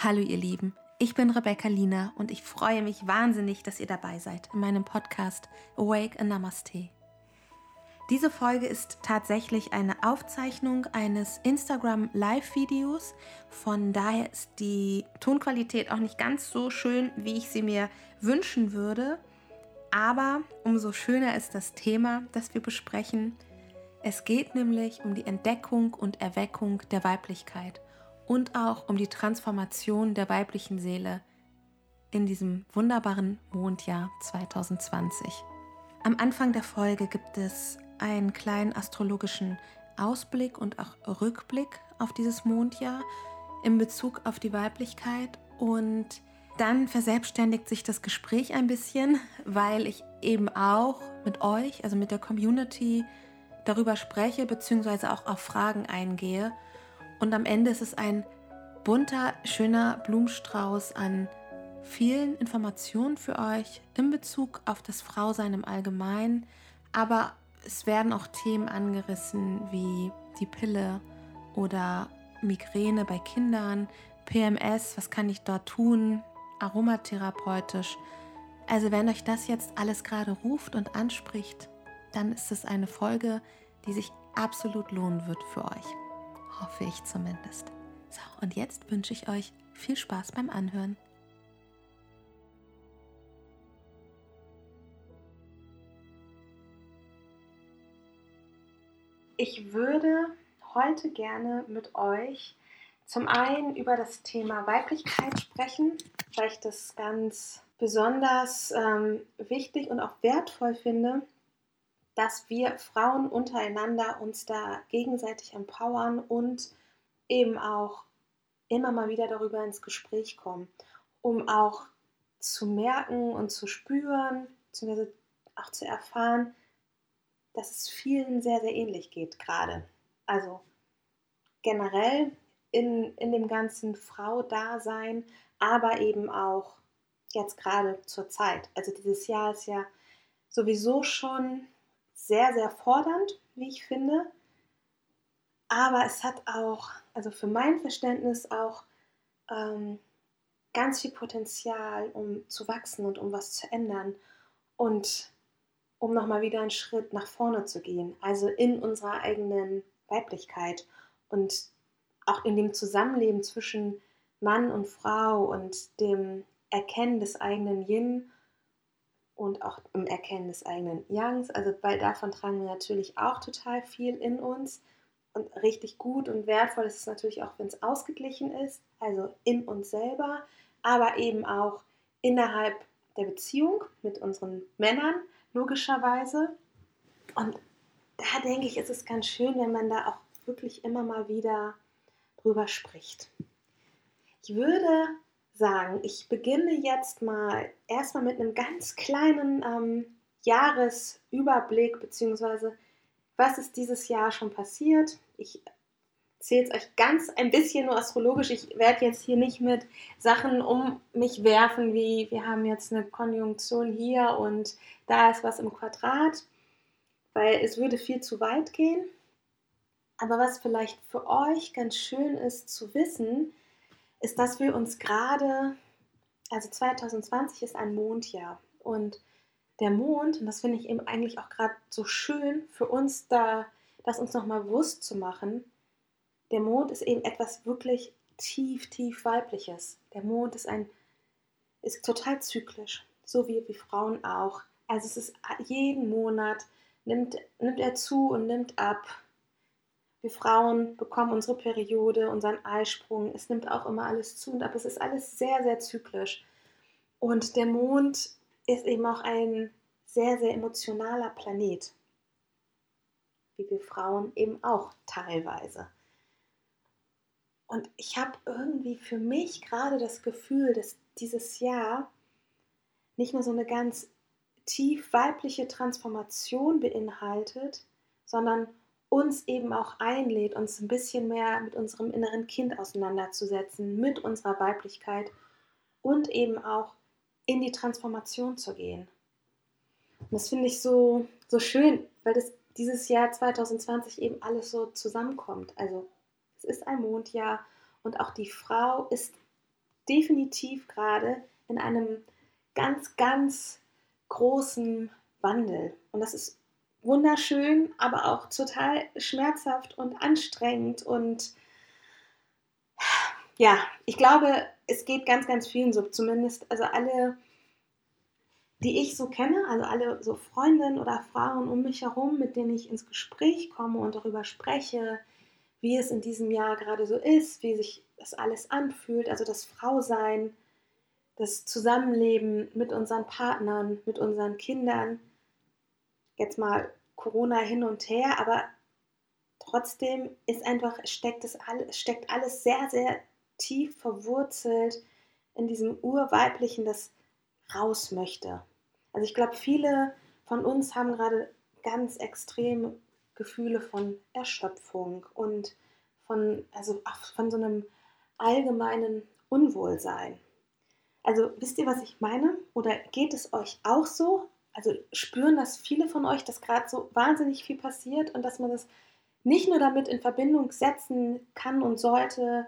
Hallo ihr Lieben, ich bin Rebecca Lina und ich freue mich wahnsinnig, dass ihr dabei seid in meinem Podcast Awake and Namaste. Diese Folge ist tatsächlich eine Aufzeichnung eines Instagram Live-Videos. Von daher ist die Tonqualität auch nicht ganz so schön, wie ich sie mir wünschen würde. Aber umso schöner ist das Thema, das wir besprechen. Es geht nämlich um die Entdeckung und Erweckung der Weiblichkeit und auch um die Transformation der weiblichen Seele in diesem wunderbaren Mondjahr 2020. Am Anfang der Folge gibt es einen kleinen astrologischen Ausblick und auch Rückblick auf dieses Mondjahr in Bezug auf die Weiblichkeit und dann verselbstständigt sich das Gespräch ein bisschen, weil ich eben auch mit euch, also mit der Community, darüber spreche bzw. auch auf Fragen eingehe und am Ende ist es ein bunter, schöner Blumenstrauß an vielen Informationen für euch in Bezug auf das Frausein im Allgemeinen. Aber es werden auch Themen angerissen wie die Pille oder Migräne bei Kindern, PMS, was kann ich dort tun, aromatherapeutisch. Also wenn euch das jetzt alles gerade ruft und anspricht, dann ist es eine Folge, die sich absolut lohnen wird für euch. Hoffe ich zumindest. So, und jetzt wünsche ich euch viel Spaß beim Anhören. Ich würde heute gerne mit euch zum einen über das Thema Weiblichkeit sprechen, weil ich das ganz besonders ähm, wichtig und auch wertvoll finde, dass wir Frauen untereinander uns da gegenseitig empowern und eben auch immer mal wieder darüber ins Gespräch kommen, um auch zu merken und zu spüren, beziehungsweise auch zu erfahren, dass es vielen sehr, sehr ähnlich geht gerade. Also generell in, in dem ganzen Frau-Dasein, aber eben auch jetzt gerade zur Zeit. Also dieses Jahr ist ja sowieso schon sehr, sehr fordernd, wie ich finde. Aber es hat auch, also für mein Verständnis auch ähm, ganz viel Potenzial, um zu wachsen und um was zu ändern und um nochmal wieder einen Schritt nach vorne zu gehen, also in unserer eigenen Weiblichkeit und auch in dem Zusammenleben zwischen Mann und Frau und dem Erkennen des eigenen Yin und auch im Erkennen des eigenen Yangs. Also weil davon tragen wir natürlich auch total viel in uns. Und richtig gut und wertvoll ist es natürlich auch, wenn es ausgeglichen ist, also in uns selber, aber eben auch innerhalb der Beziehung mit unseren Männern, logischerweise. Und da denke ich, ist es ganz schön, wenn man da auch wirklich immer mal wieder drüber spricht. Ich würde sagen, ich beginne jetzt mal erstmal mit einem ganz kleinen ähm, Jahresüberblick, beziehungsweise was ist dieses Jahr schon passiert. Ich erzähle es euch ganz ein bisschen nur astrologisch. Ich werde jetzt hier nicht mit Sachen um mich werfen, wie wir haben jetzt eine Konjunktion hier und da ist was im Quadrat, weil es würde viel zu weit gehen. Aber was vielleicht für euch ganz schön ist zu wissen, ist, dass wir uns gerade, also 2020 ist ein Mondjahr und der Mond, und das finde ich eben eigentlich auch gerade so schön für uns da, das uns nochmal bewusst zu machen, der Mond ist eben etwas wirklich tief, tief weibliches. Der Mond ist ein, ist total zyklisch, so wie wir Frauen auch. Also es ist jeden Monat nimmt, nimmt er zu und nimmt ab. Wir Frauen bekommen unsere Periode, unseren Eisprung. Es nimmt auch immer alles zu und ab. Es ist alles sehr, sehr zyklisch. Und der Mond ist eben auch ein sehr, sehr emotionaler Planet. Wie wir Frauen eben auch teilweise. Und ich habe irgendwie für mich gerade das Gefühl, dass dieses Jahr nicht nur so eine ganz tief weibliche Transformation beinhaltet, sondern uns eben auch einlädt, uns ein bisschen mehr mit unserem inneren Kind auseinanderzusetzen, mit unserer Weiblichkeit und eben auch in die Transformation zu gehen. Und das finde ich so, so schön, weil das dieses Jahr 2020 eben alles so zusammenkommt. Also es ist ein Mondjahr und auch die Frau ist definitiv gerade in einem ganz, ganz großen Wandel. Und das ist wunderschön, aber auch total schmerzhaft und anstrengend. Und ja, ich glaube, es geht ganz, ganz vielen so. Zumindest, also alle, die ich so kenne, also alle so Freundinnen oder Frauen um mich herum, mit denen ich ins Gespräch komme und darüber spreche, wie es in diesem Jahr gerade so ist, wie sich das alles anfühlt, also das Frausein, das Zusammenleben mit unseren Partnern, mit unseren Kindern. Jetzt mal Corona hin und her, aber trotzdem ist einfach, steckt, es alles, steckt alles sehr, sehr tief verwurzelt in diesem Urweiblichen, das raus möchte. Also ich glaube, viele von uns haben gerade ganz extreme Gefühle von Erschöpfung und von, also von so einem allgemeinen Unwohlsein. Also wisst ihr, was ich meine? Oder geht es euch auch so? Also spüren das viele von euch, dass gerade so wahnsinnig viel passiert und dass man das nicht nur damit in Verbindung setzen kann und sollte,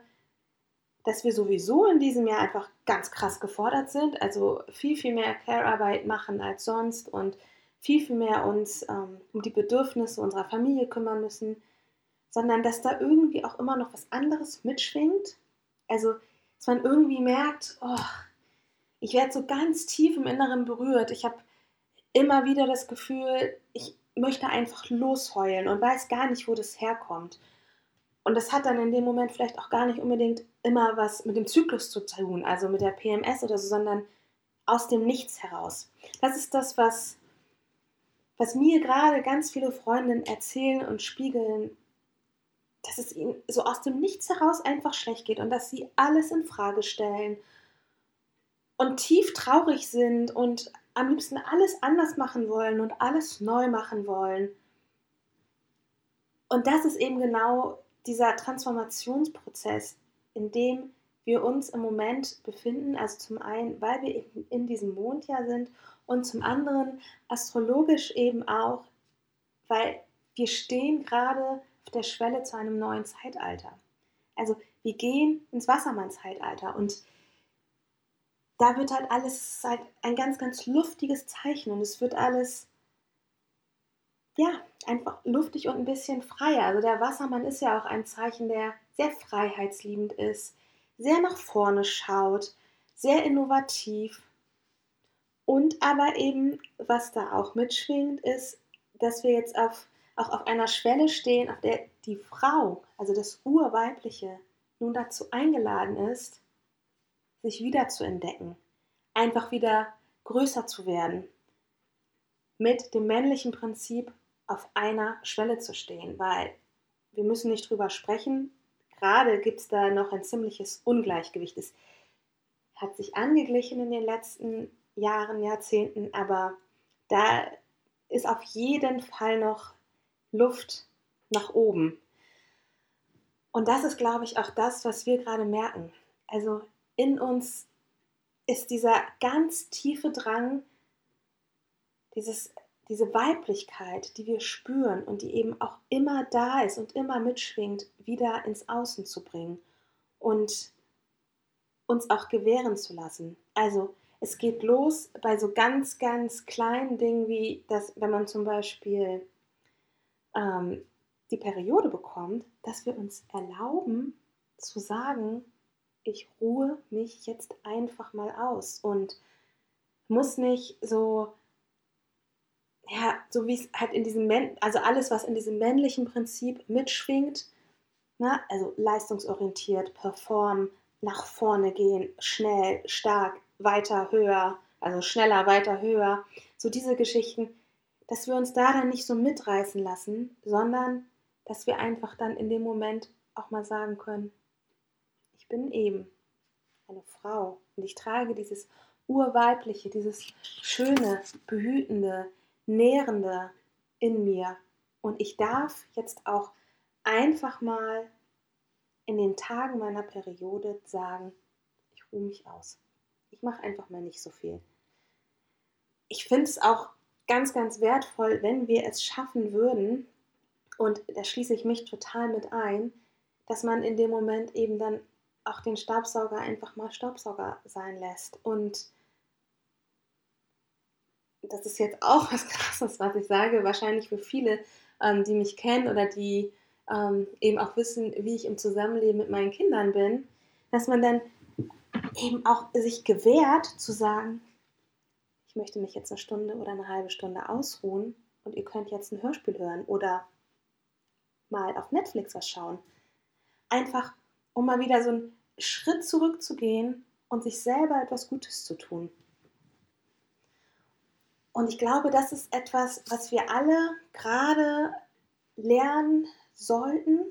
dass wir sowieso in diesem Jahr einfach ganz krass gefordert sind, also viel, viel mehr Care-Arbeit machen als sonst und viel, viel mehr uns ähm, um die Bedürfnisse unserer Familie kümmern müssen, sondern dass da irgendwie auch immer noch was anderes mitschwingt. Also, dass man irgendwie merkt, oh, ich werde so ganz tief im Inneren berührt. Ich habe immer wieder das Gefühl, ich möchte einfach losheulen und weiß gar nicht, wo das herkommt. Und das hat dann in dem Moment vielleicht auch gar nicht unbedingt immer was mit dem Zyklus zu tun, also mit der PMS oder so, sondern aus dem Nichts heraus. Das ist das, was was mir gerade ganz viele Freundinnen erzählen und spiegeln, dass es ihnen so aus dem Nichts heraus einfach schlecht geht und dass sie alles in Frage stellen und tief traurig sind und am liebsten alles anders machen wollen und alles neu machen wollen. Und das ist eben genau dieser Transformationsprozess, in dem wir uns im Moment befinden. Also zum einen, weil wir in diesem Mondjahr sind und zum anderen astrologisch eben auch, weil wir stehen gerade auf der Schwelle zu einem neuen Zeitalter. Also wir gehen ins Wassermann-Zeitalter und da wird halt alles halt ein ganz, ganz luftiges Zeichen und es wird alles ja, einfach luftig und ein bisschen freier. Also der Wassermann ist ja auch ein Zeichen, der sehr freiheitsliebend ist, sehr nach vorne schaut, sehr innovativ und aber eben, was da auch mitschwingt, ist, dass wir jetzt auf, auch auf einer Schwelle stehen, auf der die Frau, also das Urweibliche, nun dazu eingeladen ist, sich wieder zu entdecken, einfach wieder größer zu werden, mit dem männlichen Prinzip auf einer Schwelle zu stehen, weil wir müssen nicht drüber sprechen. Gerade gibt es da noch ein ziemliches Ungleichgewicht. Es hat sich angeglichen in den letzten Jahren, Jahrzehnten, aber da ist auf jeden Fall noch Luft nach oben. Und das ist, glaube ich, auch das, was wir gerade merken. Also in uns ist dieser ganz tiefe Drang, dieses, diese Weiblichkeit, die wir spüren und die eben auch immer da ist und immer mitschwingt, wieder ins Außen zu bringen und uns auch gewähren zu lassen. Also es geht los bei so ganz, ganz kleinen Dingen wie, dass wenn man zum Beispiel ähm, die Periode bekommt, dass wir uns erlauben zu sagen, ich ruhe mich jetzt einfach mal aus und muss nicht so, ja, so wie es halt in diesem, also alles, was in diesem männlichen Prinzip mitschwingt, na, ne, also leistungsorientiert, performen, nach vorne gehen, schnell, stark, weiter, höher, also schneller, weiter, höher. So diese Geschichten, dass wir uns da dann nicht so mitreißen lassen, sondern dass wir einfach dann in dem Moment auch mal sagen können, bin eben eine Frau und ich trage dieses urweibliche, dieses schöne, behütende, nährende in mir und ich darf jetzt auch einfach mal in den Tagen meiner Periode sagen, ich ruhe mich aus ich mache einfach mal nicht so viel. Ich finde es auch ganz, ganz wertvoll, wenn wir es schaffen würden, und da schließe ich mich total mit ein, dass man in dem Moment eben dann auch den Staubsauger einfach mal Staubsauger sein lässt. Und das ist jetzt auch was Krasses, was ich sage, wahrscheinlich für viele, ähm, die mich kennen oder die ähm, eben auch wissen, wie ich im Zusammenleben mit meinen Kindern bin, dass man dann eben auch sich gewährt zu sagen, ich möchte mich jetzt eine Stunde oder eine halbe Stunde ausruhen und ihr könnt jetzt ein Hörspiel hören oder mal auf Netflix was schauen. Einfach, um mal wieder so einen Schritt zurückzugehen und sich selber etwas Gutes zu tun. Und ich glaube, das ist etwas, was wir alle gerade lernen sollten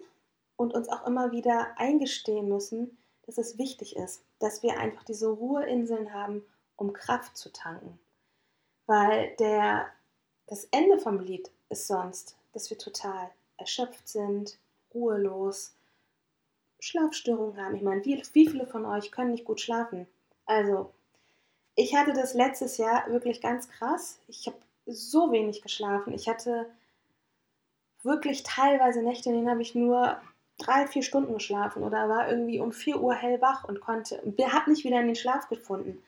und uns auch immer wieder eingestehen müssen, dass es wichtig ist, dass wir einfach diese Ruheinseln haben, um Kraft zu tanken. Weil der, das Ende vom Lied ist sonst, dass wir total erschöpft sind, ruhelos, Schlafstörungen haben. Ich meine, wie, wie viele von euch können nicht gut schlafen? Also, ich hatte das letztes Jahr wirklich ganz krass. Ich habe so wenig geschlafen. Ich hatte wirklich teilweise Nächte, in denen habe ich nur drei, vier Stunden geschlafen oder war irgendwie um 4 Uhr hellwach und konnte, habe nicht wieder in den Schlaf gefunden.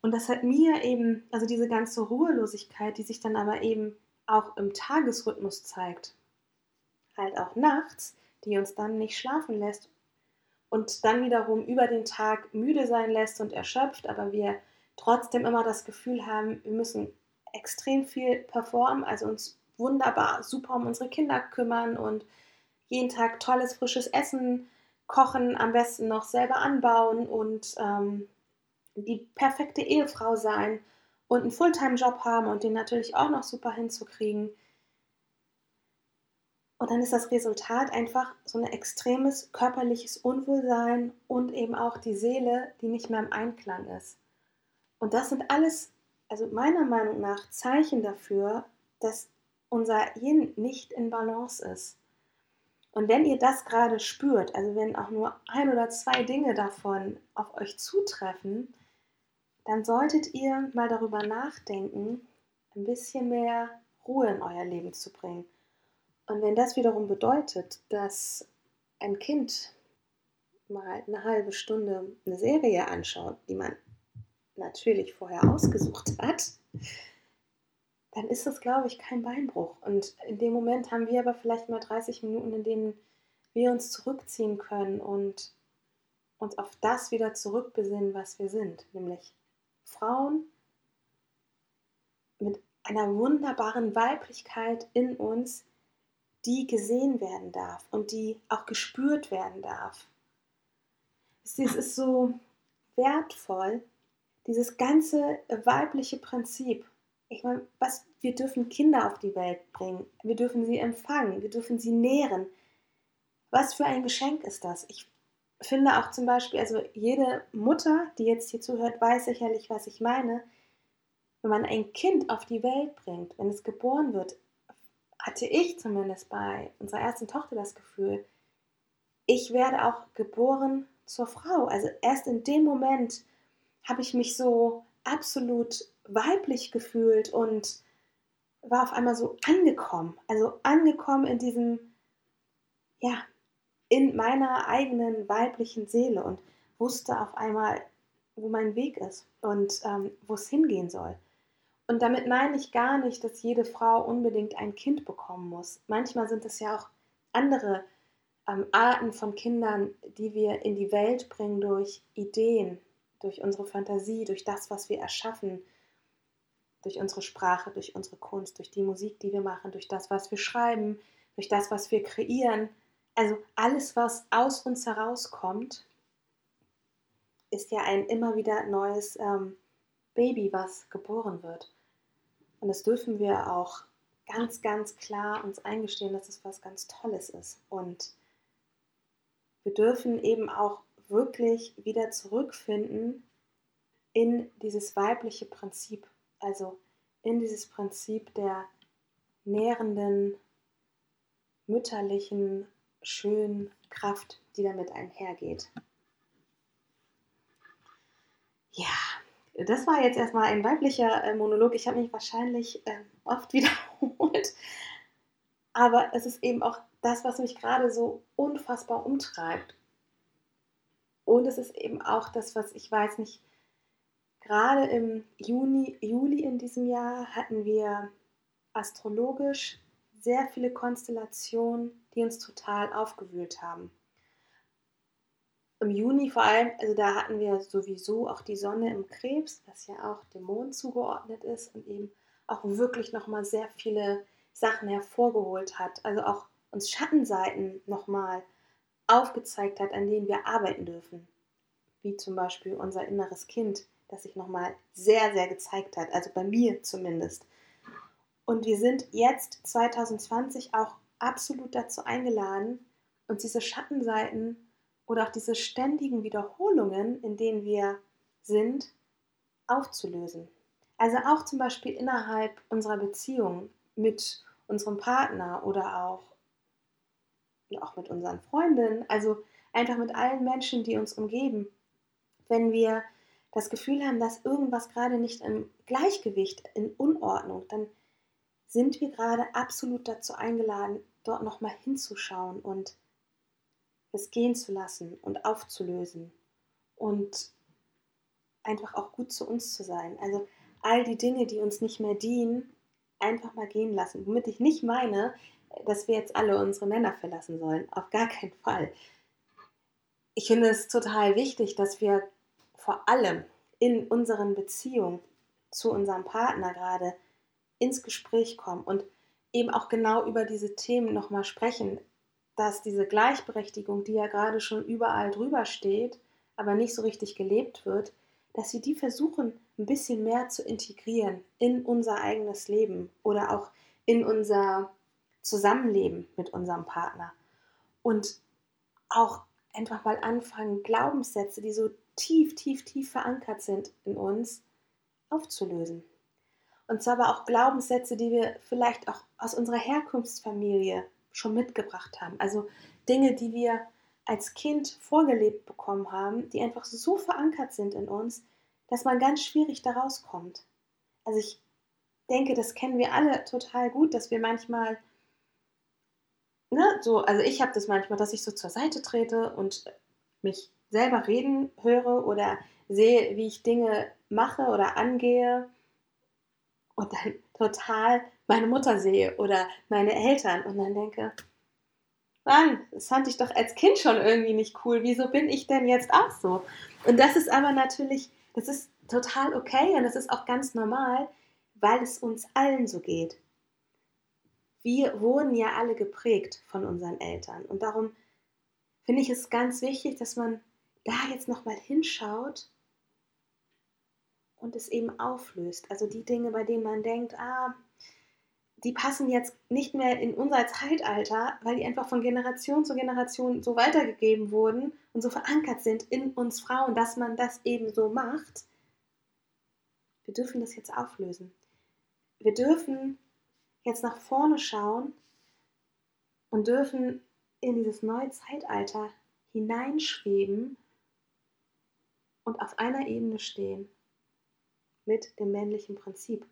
Und das hat mir eben, also diese ganze Ruhelosigkeit, die sich dann aber eben auch im Tagesrhythmus zeigt, halt auch nachts, die uns dann nicht schlafen lässt und dann wiederum über den Tag müde sein lässt und erschöpft, aber wir trotzdem immer das Gefühl haben, wir müssen extrem viel performen, also uns wunderbar, super um unsere Kinder kümmern und jeden Tag tolles, frisches Essen kochen, am besten noch selber anbauen und ähm, die perfekte Ehefrau sein und einen Fulltime-Job haben und den natürlich auch noch super hinzukriegen. Und dann ist das Resultat einfach so ein extremes körperliches Unwohlsein und eben auch die Seele, die nicht mehr im Einklang ist. Und das sind alles, also meiner Meinung nach, Zeichen dafür, dass unser Yin nicht in Balance ist. Und wenn ihr das gerade spürt, also wenn auch nur ein oder zwei Dinge davon auf euch zutreffen, dann solltet ihr mal darüber nachdenken, ein bisschen mehr Ruhe in euer Leben zu bringen. Und wenn das wiederum bedeutet, dass ein Kind mal eine halbe Stunde eine Serie anschaut, die man natürlich vorher ausgesucht hat, dann ist das, glaube ich, kein Beinbruch. Und in dem Moment haben wir aber vielleicht mal 30 Minuten, in denen wir uns zurückziehen können und uns auf das wieder zurückbesinnen, was wir sind, nämlich Frauen mit einer wunderbaren Weiblichkeit in uns, die gesehen werden darf und die auch gespürt werden darf. Es ist so wertvoll, dieses ganze weibliche Prinzip ich meine, was, wir dürfen Kinder auf die Welt bringen, wir dürfen sie empfangen, wir dürfen sie nähren. Was für ein Geschenk ist das? Ich finde auch zum Beispiel, also jede Mutter, die jetzt hier zuhört, weiß sicherlich, was ich meine. Wenn man ein Kind auf die Welt bringt, wenn es geboren wird, hatte ich zumindest bei unserer ersten Tochter das Gefühl, ich werde auch geboren zur Frau. Also erst in dem Moment habe ich mich so absolut weiblich gefühlt und war auf einmal so angekommen. Also angekommen in diesem, ja, in meiner eigenen weiblichen Seele und wusste auf einmal, wo mein Weg ist und ähm, wo es hingehen soll. Und damit meine ich gar nicht, dass jede Frau unbedingt ein Kind bekommen muss. Manchmal sind es ja auch andere ähm, Arten von Kindern, die wir in die Welt bringen durch Ideen, durch unsere Fantasie, durch das, was wir erschaffen, durch unsere Sprache, durch unsere Kunst, durch die Musik, die wir machen, durch das, was wir schreiben, durch das, was wir kreieren. Also alles, was aus uns herauskommt, ist ja ein immer wieder neues ähm, Baby, was geboren wird. Und das dürfen wir auch ganz, ganz klar uns eingestehen, dass es was ganz Tolles ist. Und wir dürfen eben auch wirklich wieder zurückfinden in dieses weibliche Prinzip also in dieses Prinzip der nährenden, mütterlichen, schönen Kraft, die damit einhergeht. Ja, das war jetzt erstmal ein weiblicher äh, Monolog. Ich habe mich wahrscheinlich äh, oft wiederholt. Aber es ist eben auch das, was mich gerade so unfassbar umtreibt. Und es ist eben auch das, was ich weiß nicht, gerade im Juni, Juli in diesem Jahr hatten wir astrologisch sehr viele Konstellationen, die uns total aufgewühlt haben. Im Juni vor allem, also da hatten wir sowieso auch die Sonne im Krebs, was ja auch dem Mond zugeordnet ist und eben auch wirklich nochmal sehr viele Sachen hervorgeholt hat. Also auch uns Schattenseiten nochmal aufgezeigt hat, an denen wir arbeiten dürfen. Wie zum Beispiel unser inneres Kind, das sich nochmal sehr, sehr gezeigt hat. Also bei mir zumindest. Und wir sind jetzt 2020 auch absolut dazu eingeladen, uns diese Schattenseiten oder auch diese ständigen Wiederholungen, in denen wir sind, aufzulösen. Also auch zum Beispiel innerhalb unserer Beziehung mit unserem Partner oder auch, auch mit unseren Freundinnen, also einfach mit allen Menschen, die uns umgeben. Wenn wir das Gefühl haben, dass irgendwas gerade nicht im Gleichgewicht, in Unordnung, dann sind wir gerade absolut dazu eingeladen, dort nochmal hinzuschauen und es gehen zu lassen und aufzulösen und einfach auch gut zu uns zu sein. Also all die Dinge, die uns nicht mehr dienen, einfach mal gehen lassen. Womit ich nicht meine, dass wir jetzt alle unsere Männer verlassen sollen. Auf gar keinen Fall. Ich finde es total wichtig, dass wir vor allem in unseren Beziehungen zu unserem Partner gerade ins Gespräch kommen und eben auch genau über diese Themen nochmal sprechen, dass diese Gleichberechtigung, die ja gerade schon überall drüber steht, aber nicht so richtig gelebt wird, dass wir die versuchen, ein bisschen mehr zu integrieren in unser eigenes Leben oder auch in unser Zusammenleben mit unserem Partner. Und auch einfach mal anfangen, Glaubenssätze, die so tief, tief, tief verankert sind in uns, aufzulösen. Und zwar aber auch Glaubenssätze, die wir vielleicht auch aus unserer Herkunftsfamilie schon mitgebracht haben. Also Dinge, die wir als Kind vorgelebt bekommen haben, die einfach so verankert sind in uns, dass man ganz schwierig da rauskommt. Also ich denke, das kennen wir alle total gut, dass wir manchmal, ne, so, also ich habe das manchmal, dass ich so zur Seite trete und mich selber reden höre oder sehe, wie ich Dinge mache oder angehe und dann total meine Mutter sehe oder meine Eltern und dann denke, Mann, das fand ich doch als Kind schon irgendwie nicht cool. Wieso bin ich denn jetzt auch so? Und das ist aber natürlich, das ist total okay und das ist auch ganz normal, weil es uns allen so geht. Wir wurden ja alle geprägt von unseren Eltern und darum finde ich es ganz wichtig, dass man da jetzt nochmal hinschaut und es eben auflöst. Also die Dinge, bei denen man denkt, ah, die passen jetzt nicht mehr in unser Zeitalter, weil die einfach von Generation zu Generation so weitergegeben wurden und so verankert sind in uns Frauen, dass man das eben so macht. Wir dürfen das jetzt auflösen. Wir dürfen jetzt nach vorne schauen und dürfen in dieses neue Zeitalter hineinschweben und auf einer Ebene stehen mit dem männlichen Prinzip.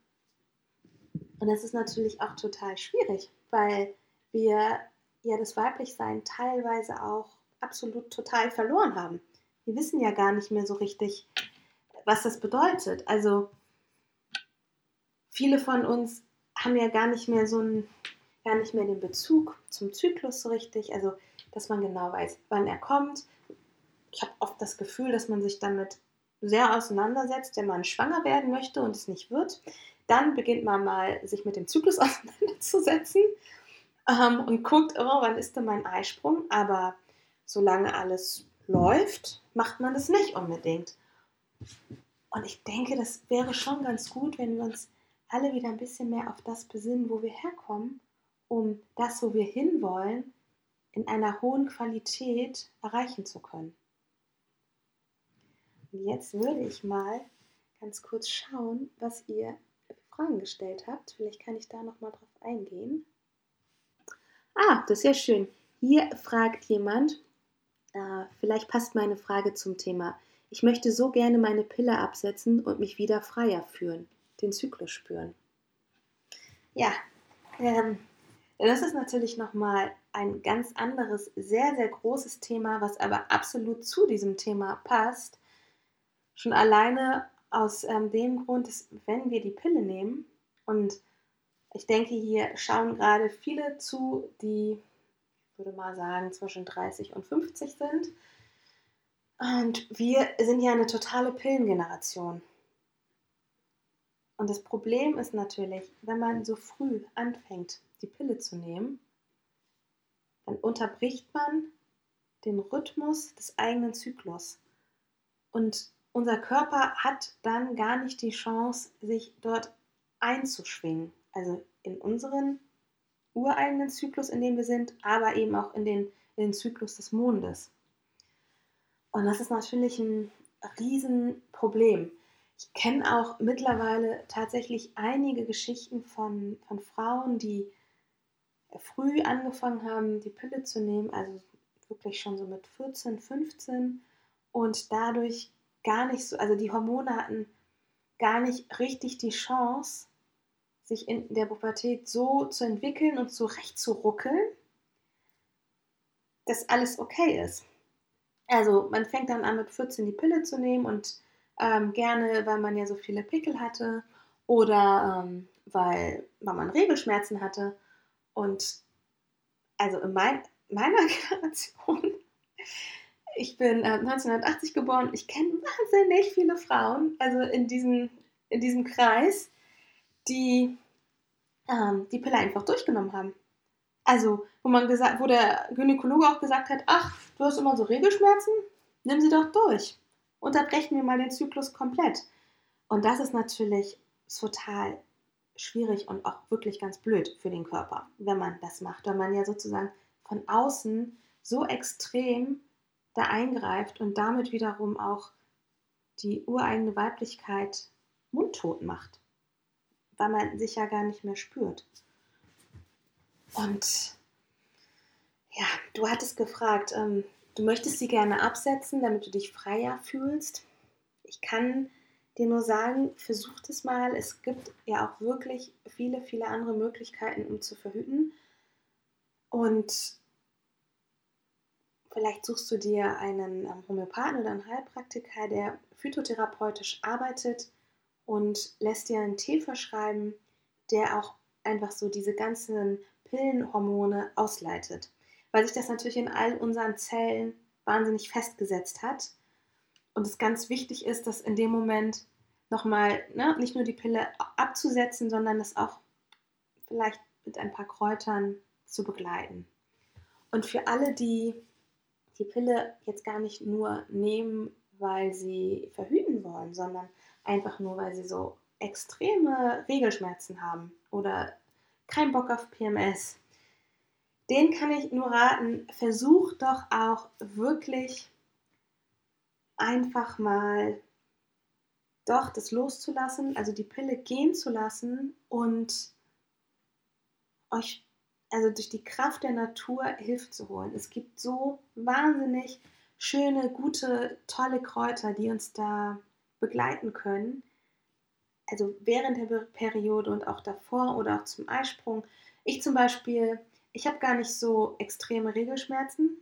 Und das ist natürlich auch total schwierig, weil wir ja das Weiblichsein teilweise auch absolut total verloren haben. Wir wissen ja gar nicht mehr so richtig, was das bedeutet. Also viele von uns haben ja gar nicht mehr so einen, gar nicht mehr den Bezug zum Zyklus so richtig. Also, dass man genau weiß, wann er kommt. Ich habe oft das Gefühl, dass man sich damit sehr auseinandersetzt, wenn man schwanger werden möchte und es nicht wird. Dann beginnt man mal, sich mit dem Zyklus auseinanderzusetzen ähm, und guckt, oh, wann ist denn mein Eisprung? Aber solange alles läuft, macht man das nicht unbedingt. Und ich denke, das wäre schon ganz gut, wenn wir uns alle wieder ein bisschen mehr auf das besinnen, wo wir herkommen, um das, wo wir hinwollen, in einer hohen Qualität erreichen zu können. Und jetzt würde ich mal ganz kurz schauen, was ihr Fragen gestellt habt. Vielleicht kann ich da noch mal drauf eingehen. Ah, das ist ja schön. Hier fragt jemand, äh, vielleicht passt meine Frage zum Thema. Ich möchte so gerne meine Pille absetzen und mich wieder freier fühlen, den Zyklus spüren. Ja, ähm, Das ist natürlich nochmal ein ganz anderes, sehr, sehr großes Thema, was aber absolut zu diesem Thema passt. Schon alleine aus ähm, dem Grund, dass wenn wir die Pille nehmen, und ich denke, hier schauen gerade viele zu, die, ich würde mal sagen, zwischen 30 und 50 sind. Und wir sind ja eine totale Pillengeneration. Und das Problem ist natürlich, wenn man so früh anfängt, die Pille zu nehmen, dann unterbricht man den Rhythmus des eigenen Zyklus. Und unser Körper hat dann gar nicht die Chance, sich dort einzuschwingen. Also in unseren ureigenen Zyklus, in dem wir sind, aber eben auch in den, in den Zyklus des Mondes. Und das ist natürlich ein Riesenproblem. Ich kenne auch mittlerweile tatsächlich einige Geschichten von, von Frauen, die früh angefangen haben, die Pille zu nehmen, also wirklich schon so mit 14, 15 und dadurch gar nicht so, also die Hormone hatten gar nicht richtig die Chance, sich in der Pubertät so zu entwickeln und zurechtzuruckeln, dass alles okay ist. Also man fängt dann an mit 14 die Pille zu nehmen und ähm, gerne, weil man ja so viele Pickel hatte oder ähm, weil, weil man Regelschmerzen hatte. Und also in mein, meiner Generation, ich bin äh, 1980 geboren, ich kenne wahnsinnig viele Frauen, also in diesem, in diesem Kreis, die ähm, die Pille einfach durchgenommen haben. Also, wo man gesagt, wo der Gynäkologe auch gesagt hat, ach, du hast immer so Regelschmerzen, nimm sie doch durch. Unterbrechen wir mal den Zyklus komplett. Und das ist natürlich total schwierig und auch wirklich ganz blöd für den Körper, wenn man das macht, weil man ja sozusagen von außen so extrem da eingreift und damit wiederum auch die ureigene Weiblichkeit mundtot macht, weil man sich ja gar nicht mehr spürt. Und ja, du hattest gefragt, ähm, du möchtest sie gerne absetzen, damit du dich freier fühlst. Ich kann dir nur sagen, versuch es mal. Es gibt ja auch wirklich viele, viele andere Möglichkeiten, um zu verhüten. Und vielleicht suchst du dir einen ähm, Homöopathen oder einen Heilpraktiker, der phytotherapeutisch arbeitet und lässt dir einen Tee verschreiben, der auch einfach so diese ganzen Pillenhormone ausleitet. Weil sich das natürlich in all unseren Zellen wahnsinnig festgesetzt hat. Und es ganz wichtig ist, dass in dem Moment nochmal ne, nicht nur die Pille abzusetzen, sondern das auch vielleicht mit ein paar Kräutern zu begleiten. Und für alle, die die Pille jetzt gar nicht nur nehmen, weil sie verhüten wollen, sondern einfach nur, weil sie so extreme Regelschmerzen haben oder keinen Bock auf PMS, den kann ich nur raten, versuch doch auch wirklich einfach mal doch das loszulassen, also die Pille gehen zu lassen und euch also durch die Kraft der Natur Hilfe zu holen. Es gibt so wahnsinnig schöne, gute, tolle Kräuter, die uns da begleiten können also während der Periode und auch davor oder auch zum Eisprung. Ich zum Beispiel, ich habe gar nicht so extreme Regelschmerzen.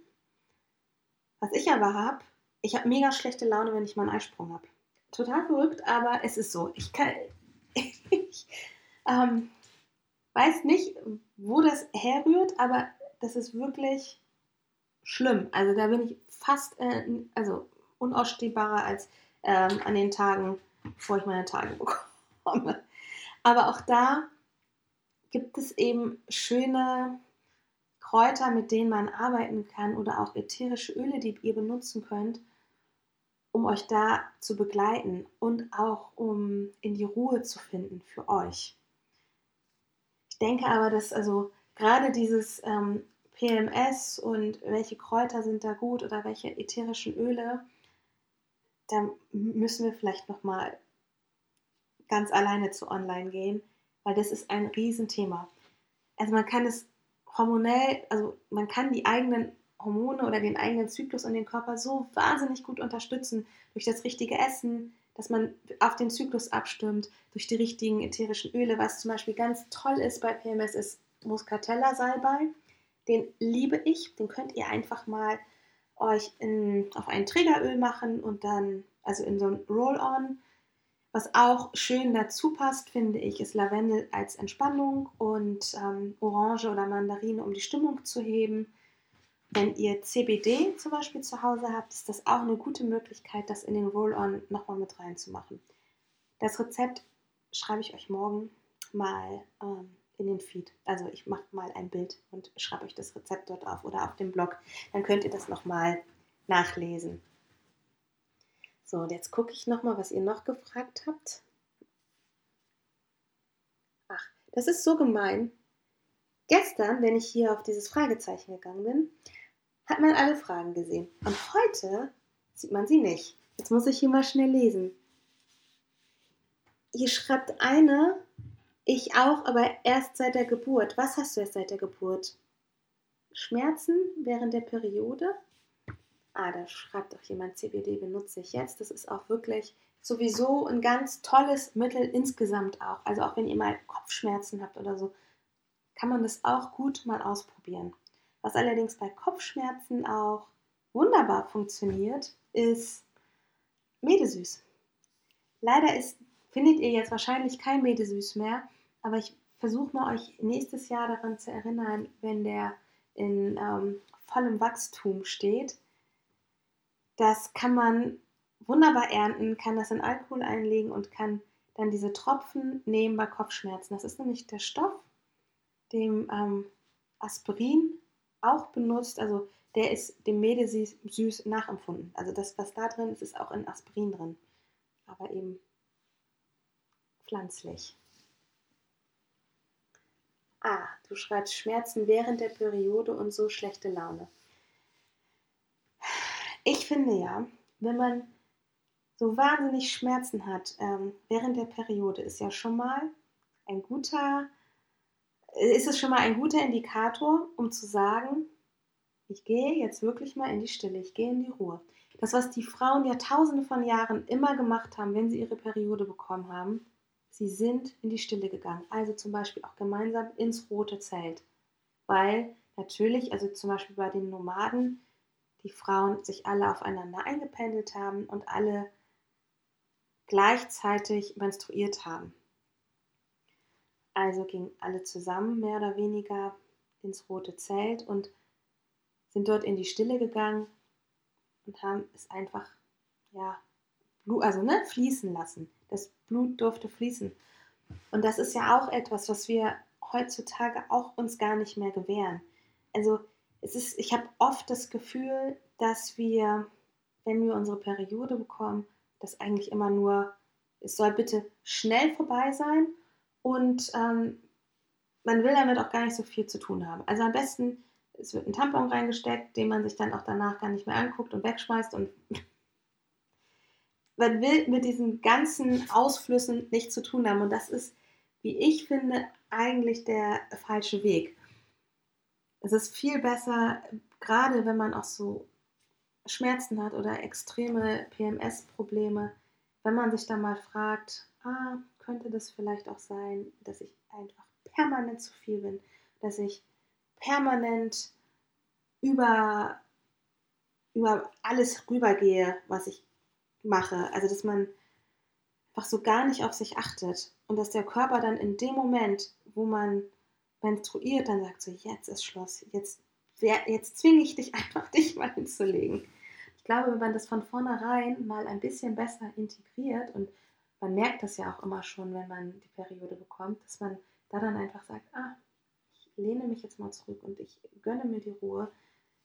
Was ich aber habe, ich habe mega schlechte Laune, wenn ich mal einen Eisprung habe. Total verrückt, aber es ist so. Ich, kann, ich ähm, weiß nicht, wo das herrührt, aber das ist wirklich schlimm. Also da bin ich fast äh, also unausstehbarer als ähm, an den Tagen, bevor ich meine Tage bekomme komme. Aber auch da gibt es eben schöne Kräuter, mit denen man arbeiten kann oder auch ätherische Öle, die ihr benutzen könnt, um euch da zu begleiten und auch um in die Ruhe zu finden für euch. Denke aber, dass also gerade dieses ähm, PMS und welche Kräuter sind da gut oder welche ätherischen Öle, da müssen wir vielleicht noch mal ganz alleine zu online gehen, weil das ist ein Riesenthema. Also man kann es hormonell, also man kann die eigenen Hormone oder den eigenen Zyklus und den Körper so wahnsinnig gut unterstützen durch das richtige Essen, dass man auf den Zyklus abstimmt, durch die richtigen ätherischen Öle. Was zum Beispiel ganz toll ist bei PMS ist Muscatella Salbei. Den liebe ich. Den könnt ihr einfach mal euch in, auf ein Trägeröl machen und dann, also in so ein Roll-On. Was auch schön dazu passt, finde ich, ist Lavendel als Entspannung und ähm, Orange oder Mandarine, um die Stimmung zu heben. Wenn ihr CBD zum Beispiel zu Hause habt, ist das auch eine gute Möglichkeit, das in den Roll-On nochmal mit reinzumachen. Das Rezept schreibe ich euch morgen mal ähm, in den Feed. Also ich mache mal ein Bild und schreibe euch das Rezept dort auf oder auf dem Blog. Dann könnt ihr das nochmal nachlesen. So, und jetzt gucke ich nochmal, was ihr noch gefragt habt. Ach, das ist so gemein. Gestern, wenn ich hier auf dieses Fragezeichen gegangen bin, hat man alle Fragen gesehen. Und heute sieht man sie nicht. Jetzt muss ich hier mal schnell lesen. Hier schreibt eine, ich auch, aber erst seit der Geburt. Was hast du erst seit der Geburt? Schmerzen während der Periode? Ah, da schreibt auch jemand, CBD benutze ich jetzt. Das ist auch wirklich sowieso ein ganz tolles Mittel insgesamt auch. Also auch wenn ihr mal Kopfschmerzen habt oder so, kann man das auch gut mal ausprobieren. Was allerdings bei Kopfschmerzen auch wunderbar funktioniert, ist Medesüß. Leider ist, findet ihr jetzt wahrscheinlich kein Medesüß mehr, aber ich versuche mal euch nächstes Jahr daran zu erinnern, wenn der in ähm, vollem Wachstum steht. Das kann man wunderbar ernten, kann das in Alkohol einlegen und kann dann diese Tropfen nehmen bei Kopfschmerzen. Das ist nämlich der Stoff, dem ähm, Aspirin auch benutzt. Also der ist dem Medesüß nachempfunden. Also das, was da drin ist, ist auch in Aspirin drin. Aber eben pflanzlich. Ah, du schreibst Schmerzen während der Periode und so schlechte Laune. Ich finde ja, wenn man so wahnsinnig Schmerzen hat ähm, während der Periode, ist ja schon mal ein guter, ist es schon mal ein guter Indikator, um zu sagen, ich gehe jetzt wirklich mal in die Stille, ich gehe in die Ruhe. Das, was die Frauen ja tausende von Jahren immer gemacht haben, wenn sie ihre Periode bekommen haben, Sie sind in die Stille gegangen, also zum Beispiel auch gemeinsam ins rote Zelt, weil natürlich, also zum Beispiel bei den Nomaden, die Frauen sich alle aufeinander eingependelt haben und alle gleichzeitig menstruiert haben. Also gingen alle zusammen mehr oder weniger ins rote Zelt und sind dort in die Stille gegangen und haben es einfach, ja, also ne, fließen lassen. Das Blut durfte fließen. Und das ist ja auch etwas, was wir heutzutage auch uns gar nicht mehr gewähren. Also es ist, ich habe oft das Gefühl, dass wir, wenn wir unsere Periode bekommen, das eigentlich immer nur, es soll bitte schnell vorbei sein und ähm, man will damit auch gar nicht so viel zu tun haben. Also am besten, es wird ein Tampon reingesteckt, den man sich dann auch danach gar nicht mehr anguckt und wegschmeißt und man will mit diesen ganzen Ausflüssen nichts zu tun haben. Und das ist, wie ich finde, eigentlich der falsche Weg. Es ist viel besser, gerade wenn man auch so Schmerzen hat oder extreme PMS-Probleme, wenn man sich da mal fragt, ah, könnte das vielleicht auch sein, dass ich einfach permanent zu viel bin, dass ich permanent über, über alles rübergehe, was ich mache. Also, dass man einfach so gar nicht auf sich achtet und dass der Körper dann in dem Moment, wo man menstruiert, dann sagt so, jetzt ist Schluss, jetzt, jetzt zwinge ich dich einfach, dich mal hinzulegen. Ich glaube, wenn man das von vornherein mal ein bisschen besser integriert und man merkt das ja auch immer schon, wenn man die Periode bekommt, dass man da dann einfach sagt, ah, ich lehne mich jetzt mal zurück und ich gönne mir die Ruhe,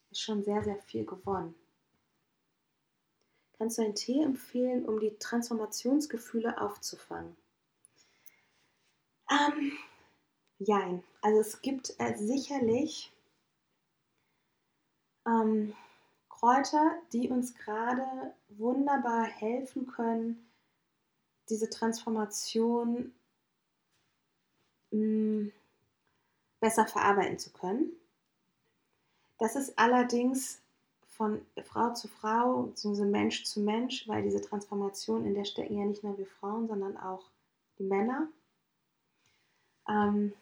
ist schon sehr, sehr viel gewonnen. Kannst du einen Tee empfehlen, um die Transformationsgefühle aufzufangen? Ähm, jein. Also es gibt äh, sicherlich ähm, Kräuter, die uns gerade wunderbar helfen können, diese Transformation mh, mm, besser verarbeiten zu können. Das ist allerdings von Frau zu Frau, beziehungsweise Mensch zu Mensch, weil diese Transformation, in der stecken ja nicht nur wir Frauen, sondern auch die Männer. Ähm,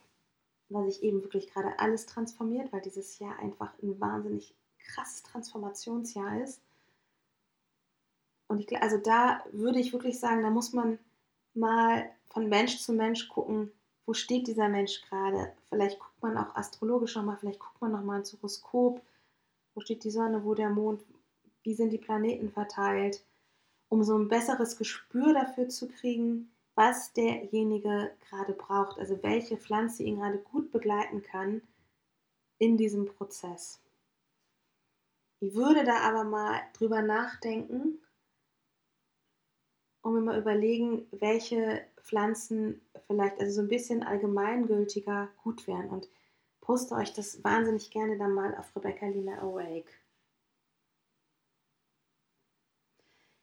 weil sich eben wirklich gerade alles transformiert, weil dieses Jahr einfach ein wahnsinnig krasses Transformationsjahr ist. Und ich, also da würde ich wirklich sagen, da muss man mal von Mensch zu Mensch gucken, wo steht dieser Mensch gerade. Vielleicht guckt man auch astrologisch nochmal, vielleicht guckt man nochmal ins Horoskop, wo steht die Sonne, wo der Mond, wie sind die Planeten verteilt, um so ein besseres Gespür dafür zu kriegen, was derjenige gerade braucht, also welche Pflanze ihn gerade gut begleiten kann in diesem Prozess. Ich würde da aber mal drüber nachdenken und mir mal überlegen, welche Pflanzen vielleicht also so ein bisschen allgemeingültiger gut wären und poste euch das wahnsinnig gerne dann mal auf Rebecca Lina Awake.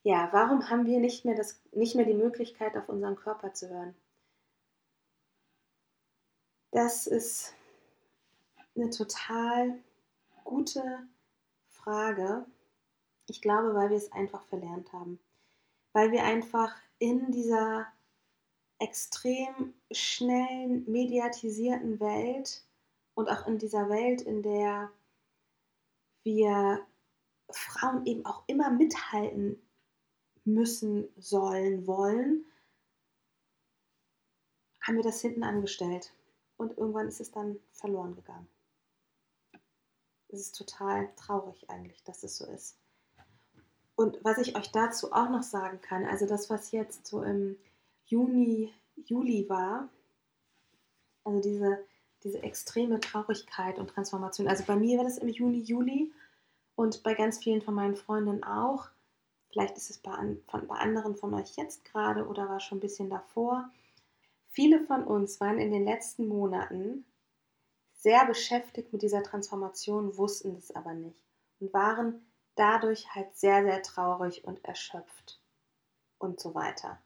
ja, warum haben wir nicht mehr, das, nicht mehr die Möglichkeit, auf unseren Körper zu hören? Das ist eine total gute Frage. Ich glaube, weil wir es einfach verlernt haben. Weil wir einfach in dieser extrem schnellen, mediatisierten Welt und auch in dieser Welt, in der wir Frauen eben auch immer mithalten müssen, sollen, wollen, haben wir das hinten angestellt. Und irgendwann ist es dann verloren gegangen. Es ist total traurig eigentlich, dass es so ist. Und was ich euch dazu auch noch sagen kann, also das, was jetzt so im Juni, Juli war, also diese, diese extreme Traurigkeit und Transformation. Also bei mir war das im Juni, Juli und bei ganz vielen von meinen Freundinnen auch. Vielleicht ist es bei, von, bei anderen von euch jetzt gerade oder war schon ein bisschen davor. Viele von uns waren in den letzten Monaten sehr beschäftigt mit dieser Transformation, wussten es aber nicht und waren dadurch halt sehr, sehr traurig und erschöpft und so weiter.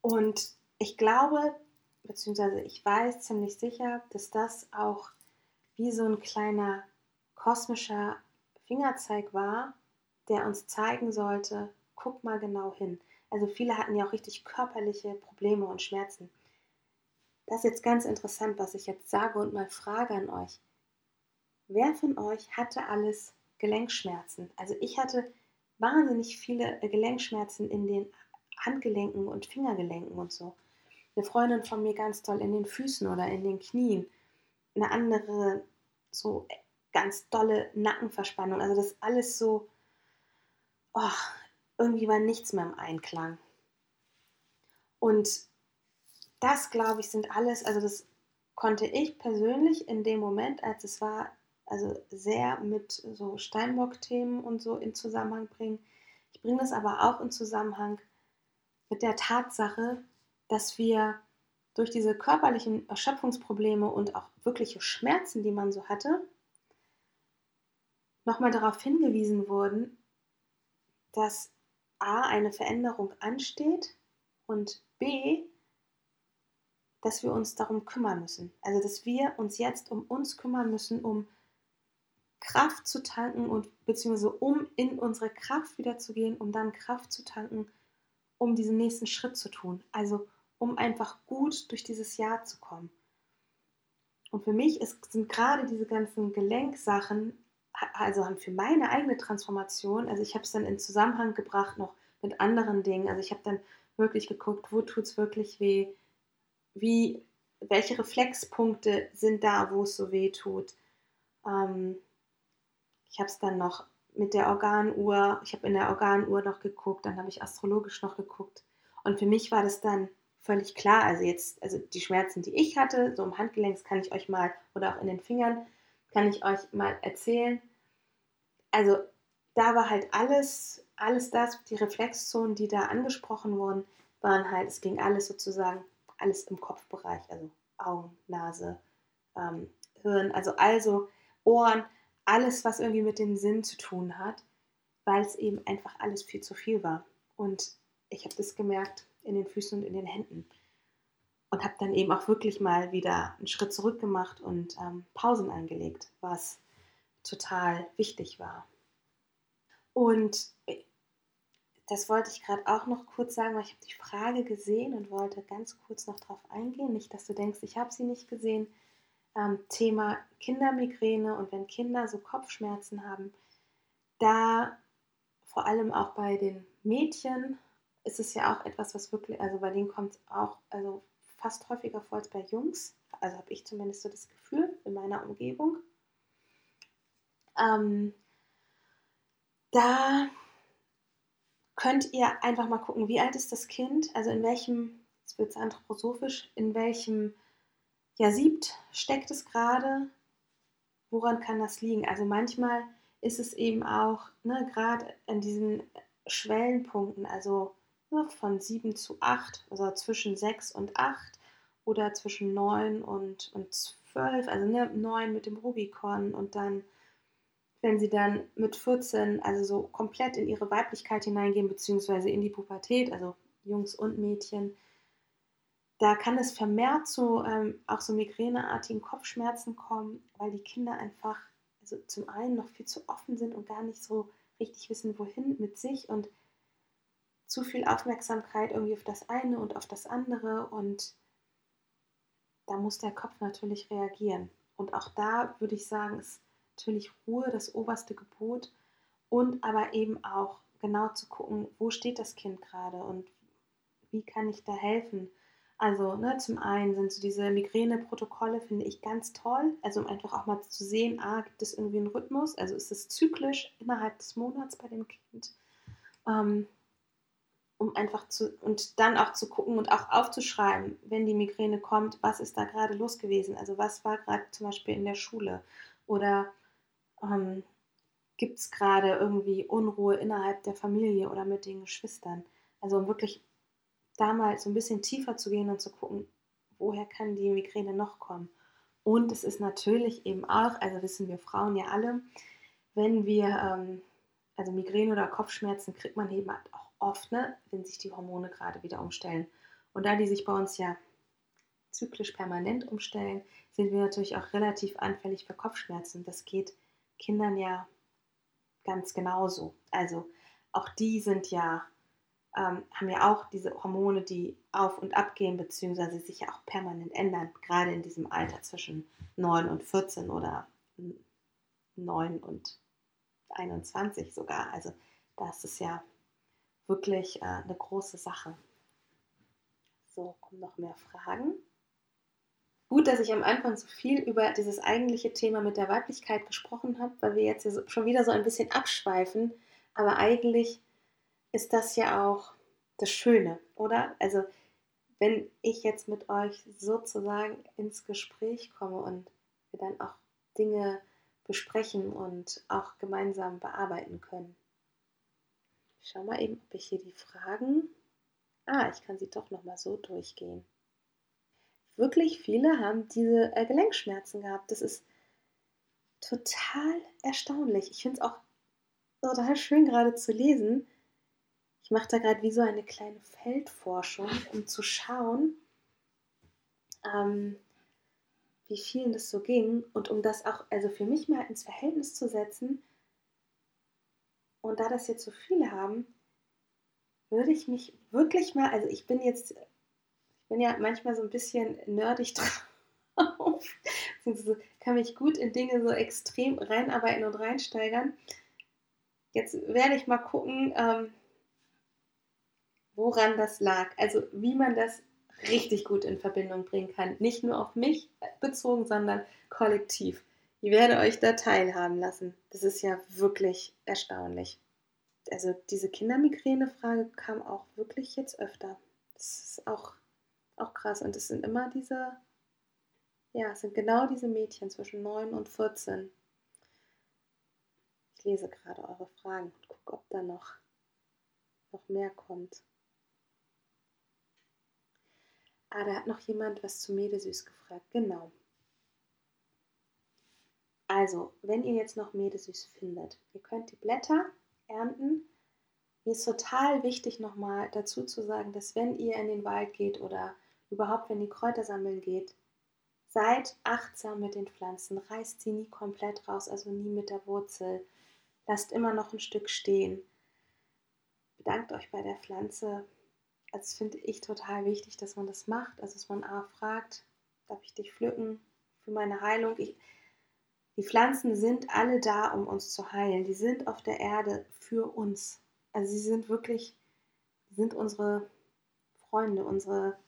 Und ich glaube, beziehungsweise ich weiß ziemlich sicher, dass das auch wie so ein kleiner kosmischer Fingerzeig war, der uns zeigen sollte, guck mal genau hin. Also viele hatten ja auch richtig körperliche Probleme und Schmerzen. Das ist jetzt ganz interessant, was ich jetzt sage und mal frage an euch. Wer von euch hatte alles Gelenkschmerzen? Also ich hatte wahnsinnig viele äh, Gelenkschmerzen in den Handgelenken und Fingergelenken und so. Eine Freundin von mir ganz toll in den Füßen oder in den Knien. Eine andere so ganz dolle Nackenverspannung. Also das alles so oh, irgendwie war nichts mehr im Einklang. Und das, glaube ich, sind alles, also das konnte ich persönlich in dem Moment, als es war, also sehr mit so Steinbock-Themen und so in Zusammenhang bringen. Ich bringe das aber auch in Zusammenhang mit der Tatsache, dass wir durch diese körperlichen Erschöpfungsprobleme und auch wirkliche Schmerzen, die man so hatte, nochmal darauf hingewiesen wurden, dass A, eine Veränderung ansteht und B, dass wir uns darum kümmern müssen. Also, dass wir uns jetzt um uns kümmern müssen, um Kraft zu tanken und beziehungsweise um in unsere Kraft wieder zu gehen, um dann Kraft zu tanken, um diesen nächsten Schritt zu tun. Also, um einfach gut durch dieses Jahr zu kommen. Und für mich ist, sind gerade diese ganzen Gelenksachen also haben für meine eigene Transformation, also ich habe es dann in Zusammenhang gebracht noch mit anderen Dingen. Also ich habe dann wirklich geguckt, wo tut es wirklich weh, wie, welche Reflexpunkte sind da, wo es so weh tut. Ähm, ich habe es dann noch mit der Organuhr, ich habe in der Organuhr noch geguckt, dann habe ich astrologisch noch geguckt. Und für mich war das dann völlig klar. Also jetzt, also die Schmerzen, die ich hatte, so im Handgelenk, kann ich euch mal, oder auch in den Fingern, kann ich euch mal erzählen. Also da war halt alles, alles das, die Reflexzonen, die da angesprochen wurden, waren halt, es ging alles sozusagen, alles im Kopfbereich, also Augen, Nase, ähm, Hirn, also also Ohren, alles, was irgendwie mit dem Sinn zu tun hat, weil es eben einfach alles viel zu viel war. Und ich habe das gemerkt in den Füßen und in den Händen und habe dann eben auch wirklich mal wieder einen Schritt zurück gemacht und ähm, Pausen eingelegt, was total wichtig war. Und das wollte ich gerade auch noch kurz sagen, weil ich habe die Frage gesehen und wollte ganz kurz noch darauf eingehen. Nicht, dass du denkst, ich habe sie nicht gesehen. Ähm, Thema Kindermigräne und wenn Kinder so Kopfschmerzen haben, da vor allem auch bei den Mädchen ist es ja auch etwas, was wirklich, also bei denen kommt es auch also fast häufiger vor als bei Jungs. Also habe ich zumindest so das Gefühl in meiner Umgebung. Ähm, da könnt ihr einfach mal gucken, wie alt ist das Kind, also in welchem, jetzt wird es anthroposophisch, in welchem Jahrsiebт steckt es gerade, woran kann das liegen? Also manchmal ist es eben auch, ne, gerade an diesen Schwellenpunkten, also ne, von 7 zu 8, also zwischen 6 und 8 oder zwischen 9 und, und 12, also ne, 9 mit dem Rubikon und dann wenn sie dann mit 14 also so komplett in ihre Weiblichkeit hineingehen, beziehungsweise in die Pubertät, also Jungs und Mädchen, da kann es vermehrt zu ähm, auch so migräneartigen Kopfschmerzen kommen, weil die Kinder einfach also zum einen noch viel zu offen sind und gar nicht so richtig wissen, wohin mit sich und zu viel Aufmerksamkeit irgendwie auf das eine und auf das andere und da muss der Kopf natürlich reagieren. Und auch da würde ich sagen, ist natürlich Ruhe das oberste Gebot und aber eben auch genau zu gucken, wo steht das Kind gerade und wie kann ich da helfen. Also ne, zum einen sind so diese Migräne-Protokolle, finde ich ganz toll, also um einfach auch mal zu sehen, ah, gibt es irgendwie einen Rhythmus, also ist es zyklisch innerhalb des Monats bei dem Kind. Ähm, um einfach zu und dann auch zu gucken und auch aufzuschreiben, wenn die Migräne kommt, was ist da gerade los gewesen? Also was war gerade zum Beispiel in der Schule oder ähm, gibt es gerade irgendwie Unruhe innerhalb der Familie oder mit den Geschwistern. Also um wirklich da mal so ein bisschen tiefer zu gehen und zu gucken, woher kann die Migräne noch kommen. Und es ist natürlich eben auch, also wissen wir Frauen ja alle, wenn wir, ähm, also Migräne oder Kopfschmerzen kriegt man eben halt auch oft, ne, wenn sich die Hormone gerade wieder umstellen. Und da die sich bei uns ja zyklisch permanent umstellen, sind wir natürlich auch relativ anfällig für Kopfschmerzen. Das geht Kindern ja ganz genauso. Also auch die sind ja, ähm, haben ja auch diese Hormone, die auf und ab gehen, beziehungsweise sich ja auch permanent ändern, gerade in diesem Alter zwischen 9 und 14 oder 9 und 21 sogar. Also das ist ja wirklich äh, eine große Sache. So, kommen noch mehr Fragen gut, dass ich am Anfang so viel über dieses eigentliche Thema mit der Weiblichkeit gesprochen habe, weil wir jetzt schon wieder so ein bisschen abschweifen. Aber eigentlich ist das ja auch das Schöne, oder? Also, wenn ich jetzt mit euch sozusagen ins Gespräch komme und wir dann auch Dinge besprechen und auch gemeinsam bearbeiten können. Ich schau mal eben, ob ich hier die Fragen. Ah, ich kann sie doch nochmal so durchgehen wirklich viele haben diese äh, Gelenkschmerzen gehabt. Das ist total erstaunlich. Ich finde es auch total schön gerade zu lesen. Ich mache da gerade wie so eine kleine Feldforschung, um zu schauen, ähm, wie vielen das so ging und um das auch, also für mich mal ins Verhältnis zu setzen. Und da das jetzt so viele haben, würde ich mich wirklich mal, also ich bin jetzt bin ja manchmal so ein bisschen nerdig drauf. Kann mich gut in Dinge so extrem reinarbeiten und reinsteigern. Jetzt werde ich mal gucken, ähm, woran das lag. Also wie man das richtig gut in Verbindung bringen kann. Nicht nur auf mich bezogen, sondern kollektiv. Ich werde euch da teilhaben lassen. Das ist ja wirklich erstaunlich. Also diese Kindermigräne-Frage kam auch wirklich jetzt öfter. Das ist auch auch krass. Und es sind immer diese, ja, es sind genau diese Mädchen zwischen 9 und 14. Ich lese gerade eure Fragen und gucke, ob da noch, noch mehr kommt. Ah, da hat noch jemand was zu Medesüß gefragt. Genau. Also, wenn ihr jetzt noch Medesüß findet, ihr könnt die Blätter ernten. Mir ist total wichtig nochmal dazu zu sagen, dass wenn ihr in den Wald geht oder überhaupt wenn ihr Kräuter sammeln geht, seid achtsam mit den Pflanzen, reißt sie nie komplett raus, also nie mit der Wurzel. Lasst immer noch ein Stück stehen. bedankt euch bei der Pflanze. Also das finde ich total wichtig, dass man das macht. Also dass man A fragt, darf ich dich pflücken für meine Heilung? Ich, die Pflanzen sind alle da, um uns zu heilen. Die sind auf der Erde für uns. Also sie sind wirklich, sind unsere Freunde, unsere,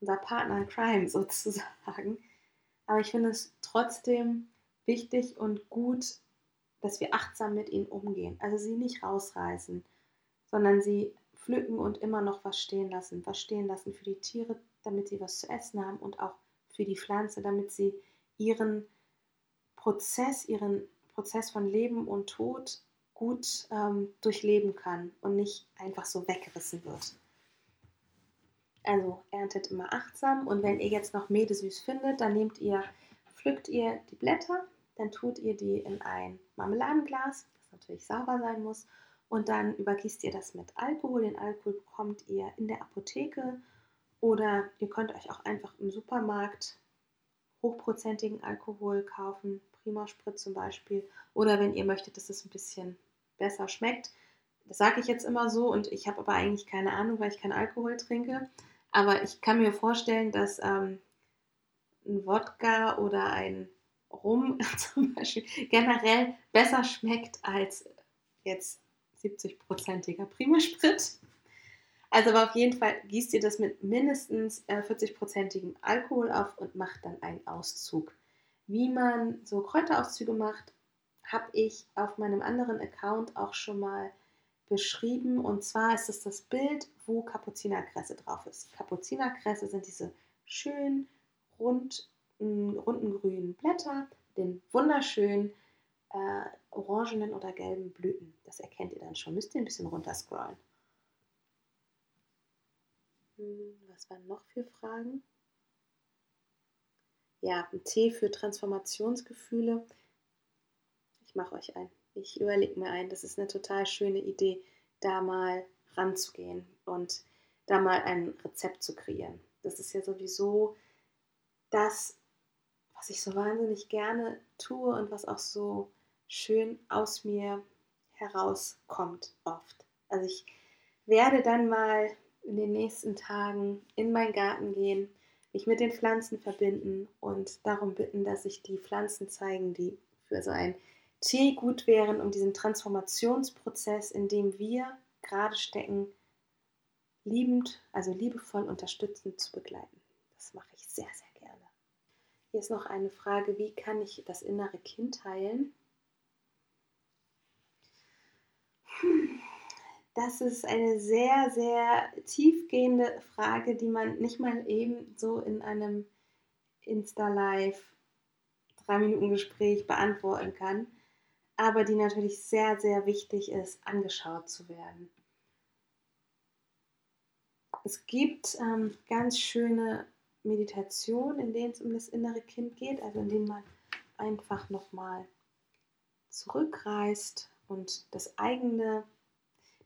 unser Partner in Crime sozusagen. Aber ich finde es trotzdem wichtig und gut, dass wir achtsam mit ihnen umgehen. Also sie nicht rausreißen, sondern sie pflücken und immer noch was stehen lassen. Was stehen lassen für die Tiere, damit sie was zu essen haben und auch für die Pflanze, damit sie ihren Prozess, ihren Prozess von Leben und Tod gut ähm, durchleben kann und nicht einfach so weggerissen wird. Also erntet immer achtsam und wenn ihr jetzt noch Medesüß findet, dann nehmt ihr, pflückt ihr die Blätter, dann tut ihr die in ein Marmeladenglas, das natürlich sauber sein muss, und dann übergießt ihr das mit Alkohol. Den Alkohol bekommt ihr in der Apotheke oder ihr könnt euch auch einfach im Supermarkt hochprozentigen Alkohol kaufen, Prima Sprit zum Beispiel, oder wenn ihr möchtet, dass es ein bisschen besser schmeckt. Das sage ich jetzt immer so und ich habe aber eigentlich keine Ahnung, weil ich keinen Alkohol trinke. Aber ich kann mir vorstellen, dass ähm, ein Wodka oder ein Rum zum Beispiel generell besser schmeckt als jetzt 70-prozentiger Primasprit. Also aber auf jeden Fall gießt ihr das mit mindestens äh, 40-prozentigem Alkohol auf und macht dann einen Auszug. Wie man so Kräuterauszüge macht, habe ich auf meinem anderen Account auch schon mal beschrieben. Und zwar ist es das Bild, wo Kapuzinerkresse drauf ist. Kapuzinerkresse sind diese schönen, rund, runden grünen Blätter, den wunderschönen äh, orangenen oder gelben Blüten. Das erkennt ihr dann schon. Müsst ihr ein bisschen runter scrollen. Hm, was waren noch für Fragen? Ja, ein Tee für Transformationsgefühle ich mache euch ein. Ich überlege mir ein. Das ist eine total schöne Idee, da mal ranzugehen und da mal ein Rezept zu kreieren. Das ist ja sowieso das, was ich so wahnsinnig gerne tue und was auch so schön aus mir herauskommt oft. Also ich werde dann mal in den nächsten Tagen in meinen Garten gehen, mich mit den Pflanzen verbinden und darum bitten, dass sich die Pflanzen zeigen, die für so ein Tee gut wären, um diesen Transformationsprozess, in dem wir gerade stecken, liebend, also liebevoll unterstützend zu begleiten. Das mache ich sehr, sehr gerne. Hier ist noch eine Frage, wie kann ich das innere Kind heilen? Das ist eine sehr, sehr tiefgehende Frage, die man nicht mal eben so in einem Insta-Live, drei Minuten Gespräch beantworten kann aber die natürlich sehr, sehr wichtig ist, angeschaut zu werden. Es gibt ähm, ganz schöne Meditationen, in denen es um das innere Kind geht, also in denen man einfach nochmal zurückreist und das eigene,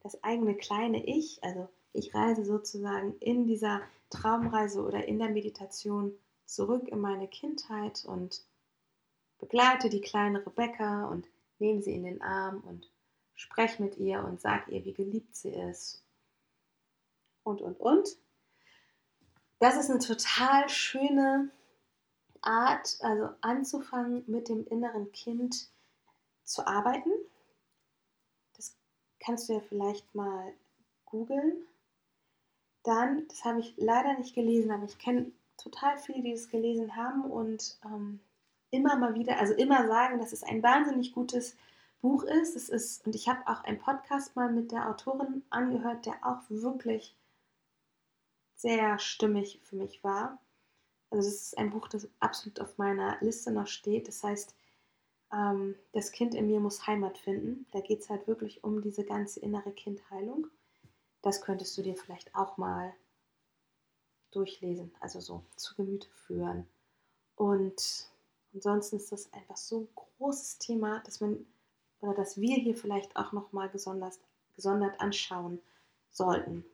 das eigene kleine Ich, also ich reise sozusagen in dieser Traumreise oder in der Meditation zurück in meine Kindheit und begleite die kleine Rebecca und Nehm sie in den Arm und sprech mit ihr und sag ihr, wie geliebt sie ist. Und, und, und. Das ist eine total schöne Art, also anzufangen mit dem inneren Kind zu arbeiten. Kannst du ja vielleicht mal googeln. Dann, das habe ich leider nicht gelesen, aber ich kenne total viele, die das gelesen haben und ähm, immer mal wieder, also immer sagen, dass es ein wahnsinnig gutes Buch ist. Es ist und ich habe auch einen Podcast mal mit der Autorin angehört, der auch wirklich sehr stimmig für mich war. Also das ist ein Buch, das absolut auf meiner Liste noch steht. Das heißt, ähm, das Kind in mir muss Heimat finden. Da geht es halt wirklich um diese ganze innere Kindheilung. Das könntest du dir vielleicht auch mal durchlesen, also so zu Gemüte führen. Und Ansonsten ist das einfach so ein großes Thema, dass man oder dass wir hier vielleicht auch nochmal gesondert, gesondert anschauen sollten.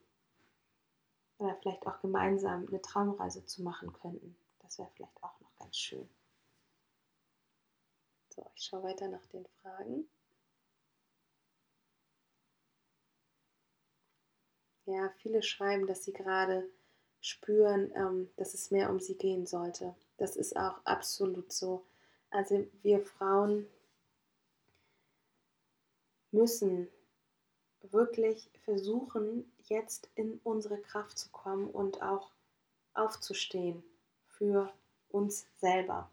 Oder vielleicht auch gemeinsam eine Traumreise zu machen könnten. Das wäre vielleicht auch noch ganz schön. So, ich schaue weiter nach den Fragen. Ja, viele schreiben, dass sie gerade spüren, ähm, dass es mehr um sie gehen sollte. Das ist auch absolut so. Also wir Frauen müssen wirklich versuchen, jetzt in unsere Kraft zu kommen und auch aufzustehen für uns selber.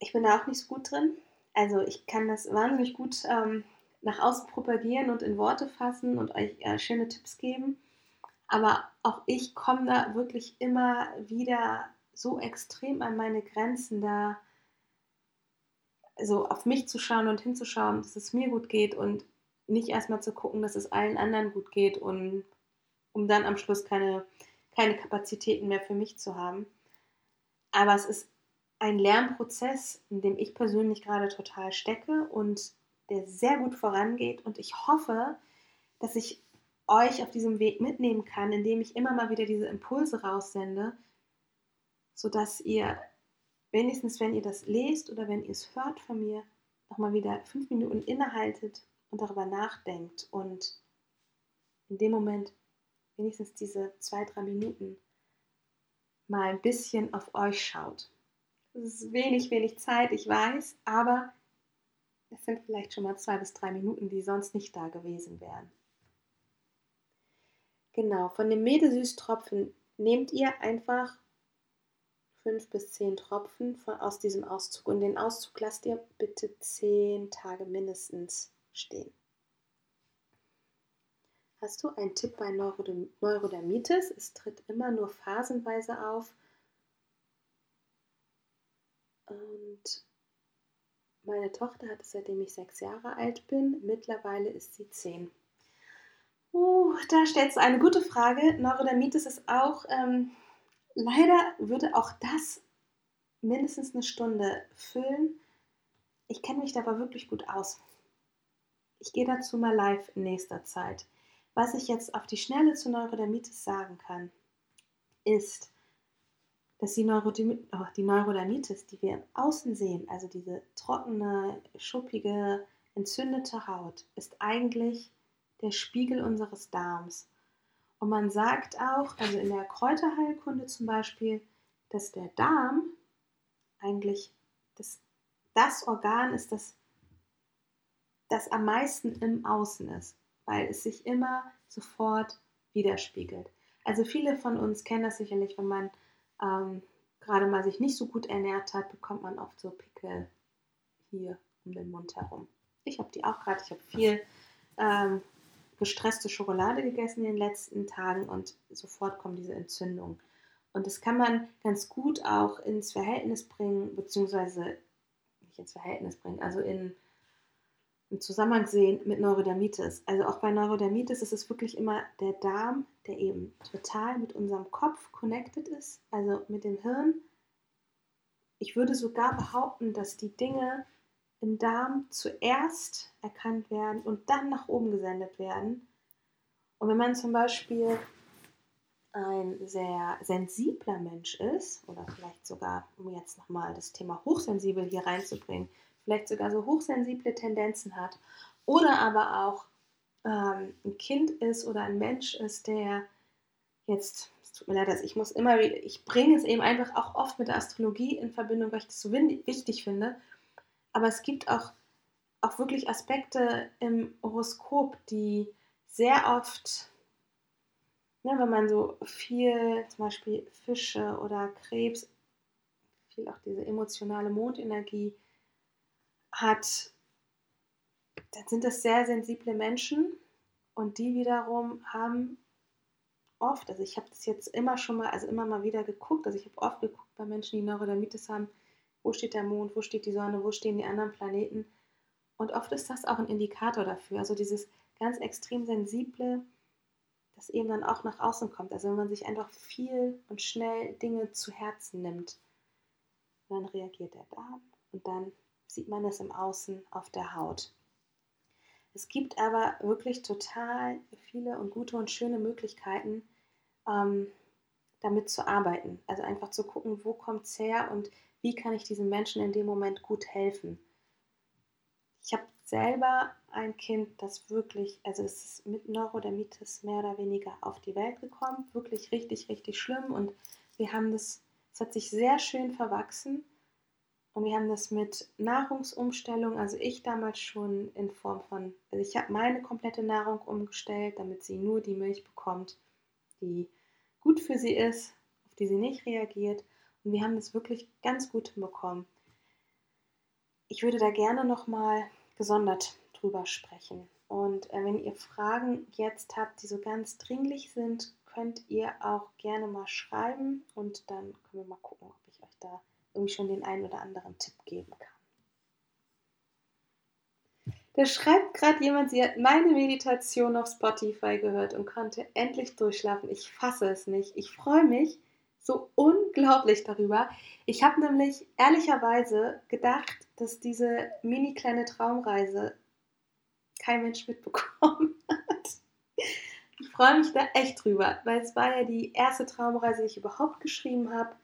Ich bin da auch nicht so gut drin. Also ich kann das wahnsinnig gut ähm, nach außen propagieren und in Worte fassen und euch äh, schöne Tipps geben. Aber auch ich komme da wirklich immer wieder so extrem an meine Grenzen, da so auf mich zu schauen und hinzuschauen, dass es mir gut geht und nicht erstmal zu gucken, dass es allen anderen gut geht und um dann am Schluss keine, keine Kapazitäten mehr für mich zu haben. Aber es ist ein Lernprozess, in dem ich persönlich gerade total stecke und der sehr gut vorangeht. Und ich hoffe, dass ich euch auf diesem Weg mitnehmen kann, indem ich immer mal wieder diese Impulse raussende, sodass ihr wenigstens, wenn ihr das lest oder wenn ihr es hört von mir, nochmal wieder fünf Minuten innehaltet und darüber nachdenkt und in dem Moment wenigstens diese zwei, drei Minuten mal ein bisschen auf euch schaut. Es ist wenig, wenig Zeit, ich weiß, aber es sind vielleicht schon mal zwei bis drei Minuten, die sonst nicht da gewesen wären. Genau, von dem Medesüßtropfen nehmt ihr einfach fünf bis zehn Tropfen von, aus diesem Auszug und den Auszug lasst ihr bitte zehn Tage mindestens stehen. Hast du einen Tipp bei Neurodermitis? Es tritt immer nur phasenweise auf. Und meine Tochter hat es seitdem ich sechs Jahre alt bin. Mittlerweile ist sie zehn. Uh, da stellst du eine gute Frage. Neurodermitis ist auch, ähm, leider würde auch das mindestens eine Stunde füllen. Ich kenne mich dabei wirklich gut aus. Ich gehe dazu mal live in nächster Zeit. Was ich jetzt auf die Schnelle zu Neurodermitis sagen kann, ist, dass die, Neurodermitis, oh, die Neurodermitis, die wir im Außen sehen, also diese trockene, schuppige, entzündete Haut, ist eigentlich der Spiegel unseres Darms. Und man sagt auch, also in der Kräuterheilkunde zum Beispiel, dass der Darm eigentlich das, das Organ ist, das das am meisten im Außen ist, weil es sich immer sofort widerspiegelt. Also viele von uns kennen das sicherlich, wenn man ähm, gerade mal sich nicht so gut ernährt hat, bekommt man oft so Pickel hier um den Mund herum. Ich habe die auch gerade, ich habe viel ähm, gestresste Schokolade gegessen in den letzten Tagen und sofort kommt diese Entzündung. Und das kann man ganz gut auch ins Verhältnis bringen, beziehungsweise nicht ins Verhältnis bringen, also in im Zusammenhang sehen mit Neurodermitis. Also auch bei Neurodermitis ist es wirklich immer der Darm, der eben total mit unserem Kopf connected ist, also mit dem Hirn. Ich würde sogar behaupten, dass die Dinge im Darm zuerst erkannt werden und dann nach oben gesendet werden. Und wenn man zum Beispiel ein sehr sensibler Mensch ist, oder vielleicht sogar, um jetzt nochmal das Thema hochsensibel hier reinzubringen, vielleicht sogar so hochsensible Tendenzen hat. Oder aber auch ähm, ein Kind ist oder ein Mensch ist, der jetzt, es tut mir leid, dass ich muss immer wieder, ich bringe es eben einfach auch oft mit der Astrologie in Verbindung, weil ich das so wichtig finde, aber es gibt auch, auch wirklich Aspekte im Horoskop, die sehr oft, ne, wenn man so viel, zum Beispiel Fische oder Krebs, viel auch diese emotionale Mondenergie, hat, dann sind das sehr sensible Menschen und die wiederum haben oft, also ich habe das jetzt immer schon mal, also immer mal wieder geguckt, also ich habe oft geguckt bei Menschen, die Neurodermitis haben, wo steht der Mond, wo steht die Sonne, wo stehen die anderen Planeten und oft ist das auch ein Indikator dafür, also dieses ganz extrem sensible, das eben dann auch nach außen kommt, also wenn man sich einfach viel und schnell Dinge zu Herzen nimmt, dann reagiert der Darm und dann sieht man es im Außen auf der Haut. Es gibt aber wirklich total viele und gute und schöne Möglichkeiten, ähm, damit zu arbeiten. Also einfach zu gucken, wo kommt es her und wie kann ich diesen Menschen in dem Moment gut helfen. Ich habe selber ein Kind, das wirklich, also es ist mit Neurodermitis mehr oder weniger auf die Welt gekommen, wirklich richtig, richtig schlimm und wir haben das, es hat sich sehr schön verwachsen und wir haben das mit Nahrungsumstellung, also ich damals schon in Form von, also ich habe meine komplette Nahrung umgestellt, damit sie nur die Milch bekommt, die gut für sie ist, auf die sie nicht reagiert und wir haben das wirklich ganz gut hinbekommen. Ich würde da gerne nochmal gesondert drüber sprechen. Und äh, wenn ihr Fragen jetzt habt, die so ganz dringlich sind, könnt ihr auch gerne mal schreiben und dann können wir mal gucken, ob ich euch da irgendwie schon den einen oder anderen Tipp geben kann. Da schreibt gerade jemand, sie hat meine Meditation auf Spotify gehört und konnte endlich durchschlafen. Ich fasse es nicht. Ich freue mich so unglaublich darüber. Ich habe nämlich ehrlicherweise gedacht, dass diese mini kleine Traumreise kein Mensch mitbekommen hat. Ich freue mich da echt drüber, weil es war ja die erste Traumreise, die ich überhaupt geschrieben habe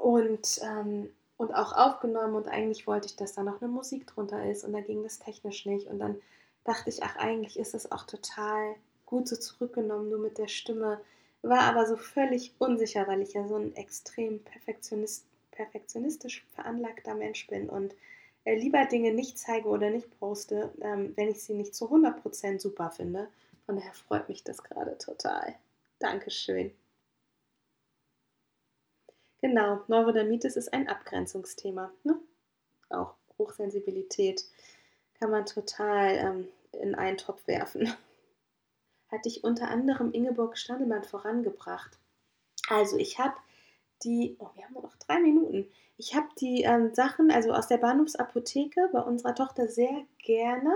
und, ähm, und auch aufgenommen und eigentlich wollte ich, dass da noch eine Musik drunter ist und da ging das technisch nicht und dann dachte ich, ach eigentlich ist das auch total gut so zurückgenommen, nur mit der Stimme, war aber so völlig unsicher, weil ich ja so ein extrem Perfektionist, perfektionistisch veranlagter Mensch bin und äh, lieber Dinge nicht zeige oder nicht poste, ähm, wenn ich sie nicht zu 100% super finde. Von daher freut mich das gerade total. Dankeschön. Genau, Neurodermitis ist ein Abgrenzungsthema. Ne? Auch Hochsensibilität kann man total ähm, in einen Topf werfen. Hat dich unter anderem Ingeborg Standemann vorangebracht. Also ich habe die, oh, wir haben noch drei Minuten. Ich habe die ähm, Sachen, also aus der Bahnhofsapotheke bei unserer Tochter sehr gerne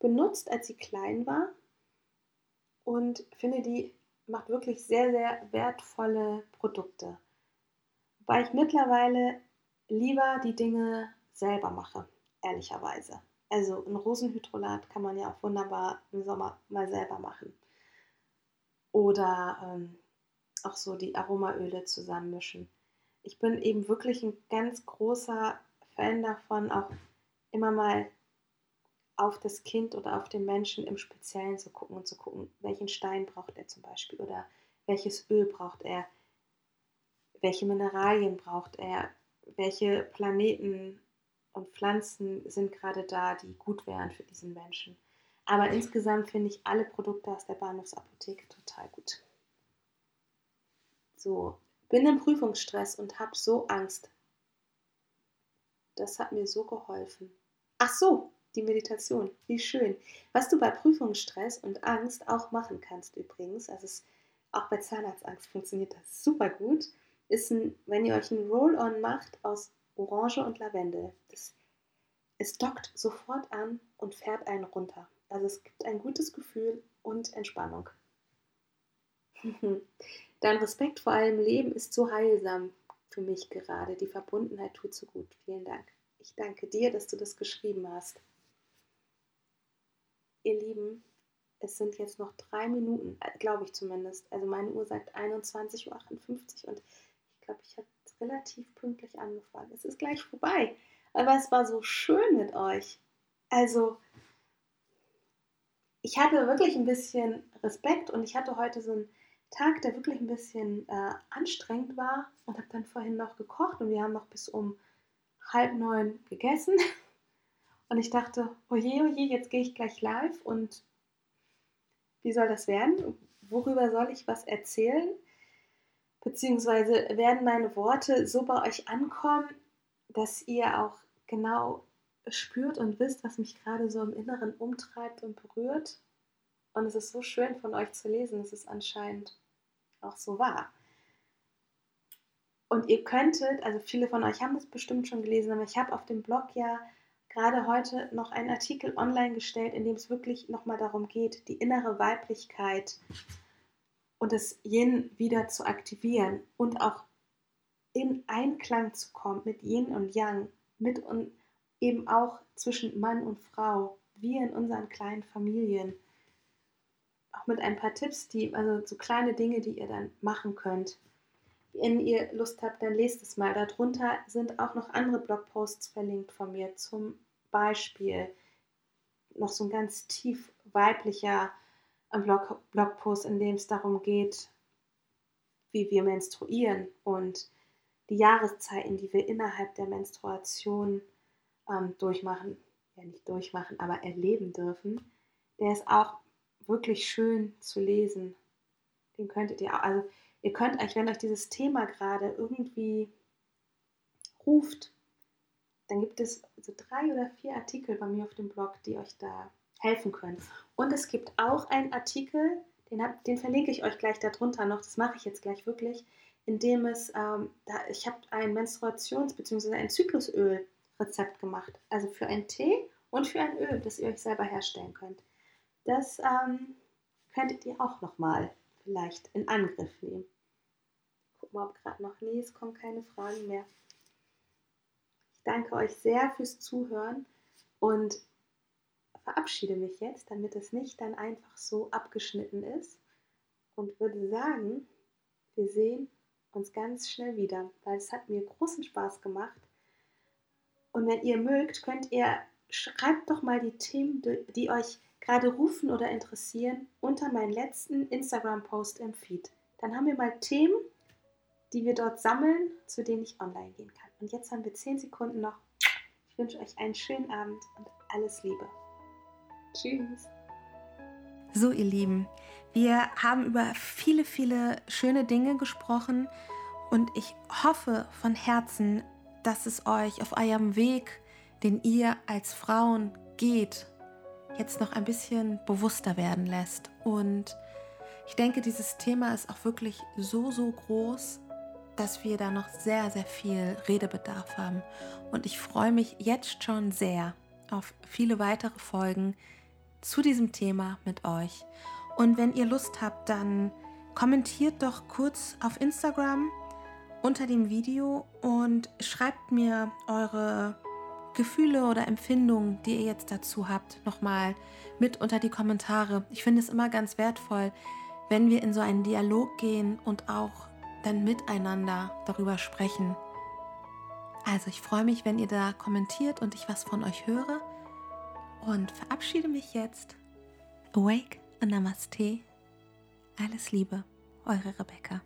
benutzt, als sie klein war. Und finde, die macht wirklich sehr, sehr wertvolle Produkte. Wobei ich mittlerweile lieber die Dinge selber mache, ehrlicherweise. Also ein Rosenhydrolat kann man ja auch wunderbar im Sommer mal selber machen. Oder ähm, auch so die Aromaöle zusammenmischen. Ich bin eben wirklich ein ganz großer Fan davon, auch immer mal auf das Kind oder auf den Menschen im Speziellen zu gucken und zu gucken, welchen Stein braucht er zum Beispiel oder welches Öl braucht er, welche Mineralien braucht er, welche Planeten und Pflanzen sind gerade da, die gut wären für diesen Menschen. Aber insgesamt finde ich alle Produkte aus der Bahnhofsapotheke total gut. So, bin im Prüfungsstress und habe so Angst. Das hat mir so geholfen. Ach so, die Meditation, wie schön. Was du bei Prüfungsstress und Angst auch machen kannst übrigens, also es, auch bei Zahnarztangst funktioniert das super gut, ist ein, wenn ihr euch ein Roll-on macht aus Orange und Lavendel. Das, es dockt sofort an und fährt einen runter. Also es gibt ein gutes Gefühl und Entspannung. Dein Respekt vor allem Leben ist so heilsam für mich gerade. Die Verbundenheit tut so gut. Vielen Dank. Ich danke dir, dass du das geschrieben hast. Ihr Lieben, es sind jetzt noch drei Minuten, äh, glaube ich zumindest. Also meine Uhr sagt 21.58 Uhr und glaube, ich habe relativ pünktlich angefangen. Es ist gleich vorbei. Aber es war so schön mit euch. Also, ich hatte wirklich ein bisschen Respekt und ich hatte heute so einen Tag, der wirklich ein bisschen äh, anstrengend war und habe dann vorhin noch gekocht und wir haben noch bis um halb neun gegessen. Und ich dachte, oje, oje, jetzt gehe ich gleich live und wie soll das werden? Worüber soll ich was erzählen? Beziehungsweise werden meine Worte so bei euch ankommen, dass ihr auch genau spürt und wisst, was mich gerade so im Inneren umtreibt und berührt. Und es ist so schön von euch zu lesen, dass es anscheinend auch so war. Und ihr könntet, also viele von euch haben das bestimmt schon gelesen, aber ich habe auf dem Blog ja gerade heute noch einen Artikel online gestellt, in dem es wirklich nochmal darum geht, die innere Weiblichkeit und das Yin wieder zu aktivieren und auch in Einklang zu kommen mit Yin und Yang, mit und eben auch zwischen Mann und Frau, wir in unseren kleinen Familien. Auch mit ein paar Tipps, die, also so kleine Dinge, die ihr dann machen könnt. Wenn ihr Lust habt, dann lest es mal. Darunter sind auch noch andere Blogposts verlinkt von mir zum Beispiel noch so ein ganz tief weiblicher äh, Blog, Blogpost, in dem es darum geht, wie wir menstruieren und die Jahreszeiten, die wir innerhalb der Menstruation ähm, durchmachen, ja nicht durchmachen, aber erleben dürfen, der ist auch wirklich schön zu lesen. Den könntet ihr auch, also ihr könnt euch, wenn euch dieses Thema gerade irgendwie ruft, dann gibt es so drei oder vier Artikel bei mir auf dem Blog, die euch da helfen können. Und es gibt auch einen Artikel, den, hab, den verlinke ich euch gleich darunter noch, das mache ich jetzt gleich wirklich, in dem es, ähm, da, ich habe ein Menstruations- bzw. ein Zyklusöl-Rezept gemacht. Also für einen Tee und für ein Öl, das ihr euch selber herstellen könnt. Das ähm, könntet ihr auch nochmal vielleicht in Angriff nehmen. Guck mal, ob gerade noch, nee, es kommen keine Fragen mehr. Ich danke euch sehr fürs Zuhören und verabschiede mich jetzt, damit es nicht dann einfach so abgeschnitten ist und würde sagen, wir sehen uns ganz schnell wieder, weil es hat mir großen Spaß gemacht. Und wenn ihr mögt, könnt ihr, schreibt doch mal die Themen, die euch gerade rufen oder interessieren, unter meinen letzten Instagram-Post im Feed. Dann haben wir mal Themen, die wir dort sammeln, zu denen ich online gehen kann. Und jetzt haben wir 10 Sekunden noch. Ich wünsche euch einen schönen Abend und alles Liebe. Tschüss. So, ihr Lieben, wir haben über viele, viele schöne Dinge gesprochen und ich hoffe von Herzen, dass es euch auf eurem Weg, den ihr als Frauen geht, jetzt noch ein bisschen bewusster werden lässt. Und ich denke, dieses Thema ist auch wirklich so, so groß, dass wir da noch sehr, sehr viel Redebedarf haben. Und ich freue mich jetzt schon sehr auf viele weitere Folgen zu diesem Thema mit euch. Und wenn ihr Lust habt, dann kommentiert doch kurz auf Instagram unter dem Video und schreibt mir eure Gefühle oder Empfindungen, die ihr jetzt dazu habt, nochmal mit unter die Kommentare. Ich finde es immer ganz wertvoll, wenn wir in so einen Dialog gehen und auch dann miteinander darüber sprechen. Also ich freue mich, wenn ihr da kommentiert und ich was von euch höre und verabschiede mich jetzt. Awake und Namaste. Alles Liebe, eure Rebecca.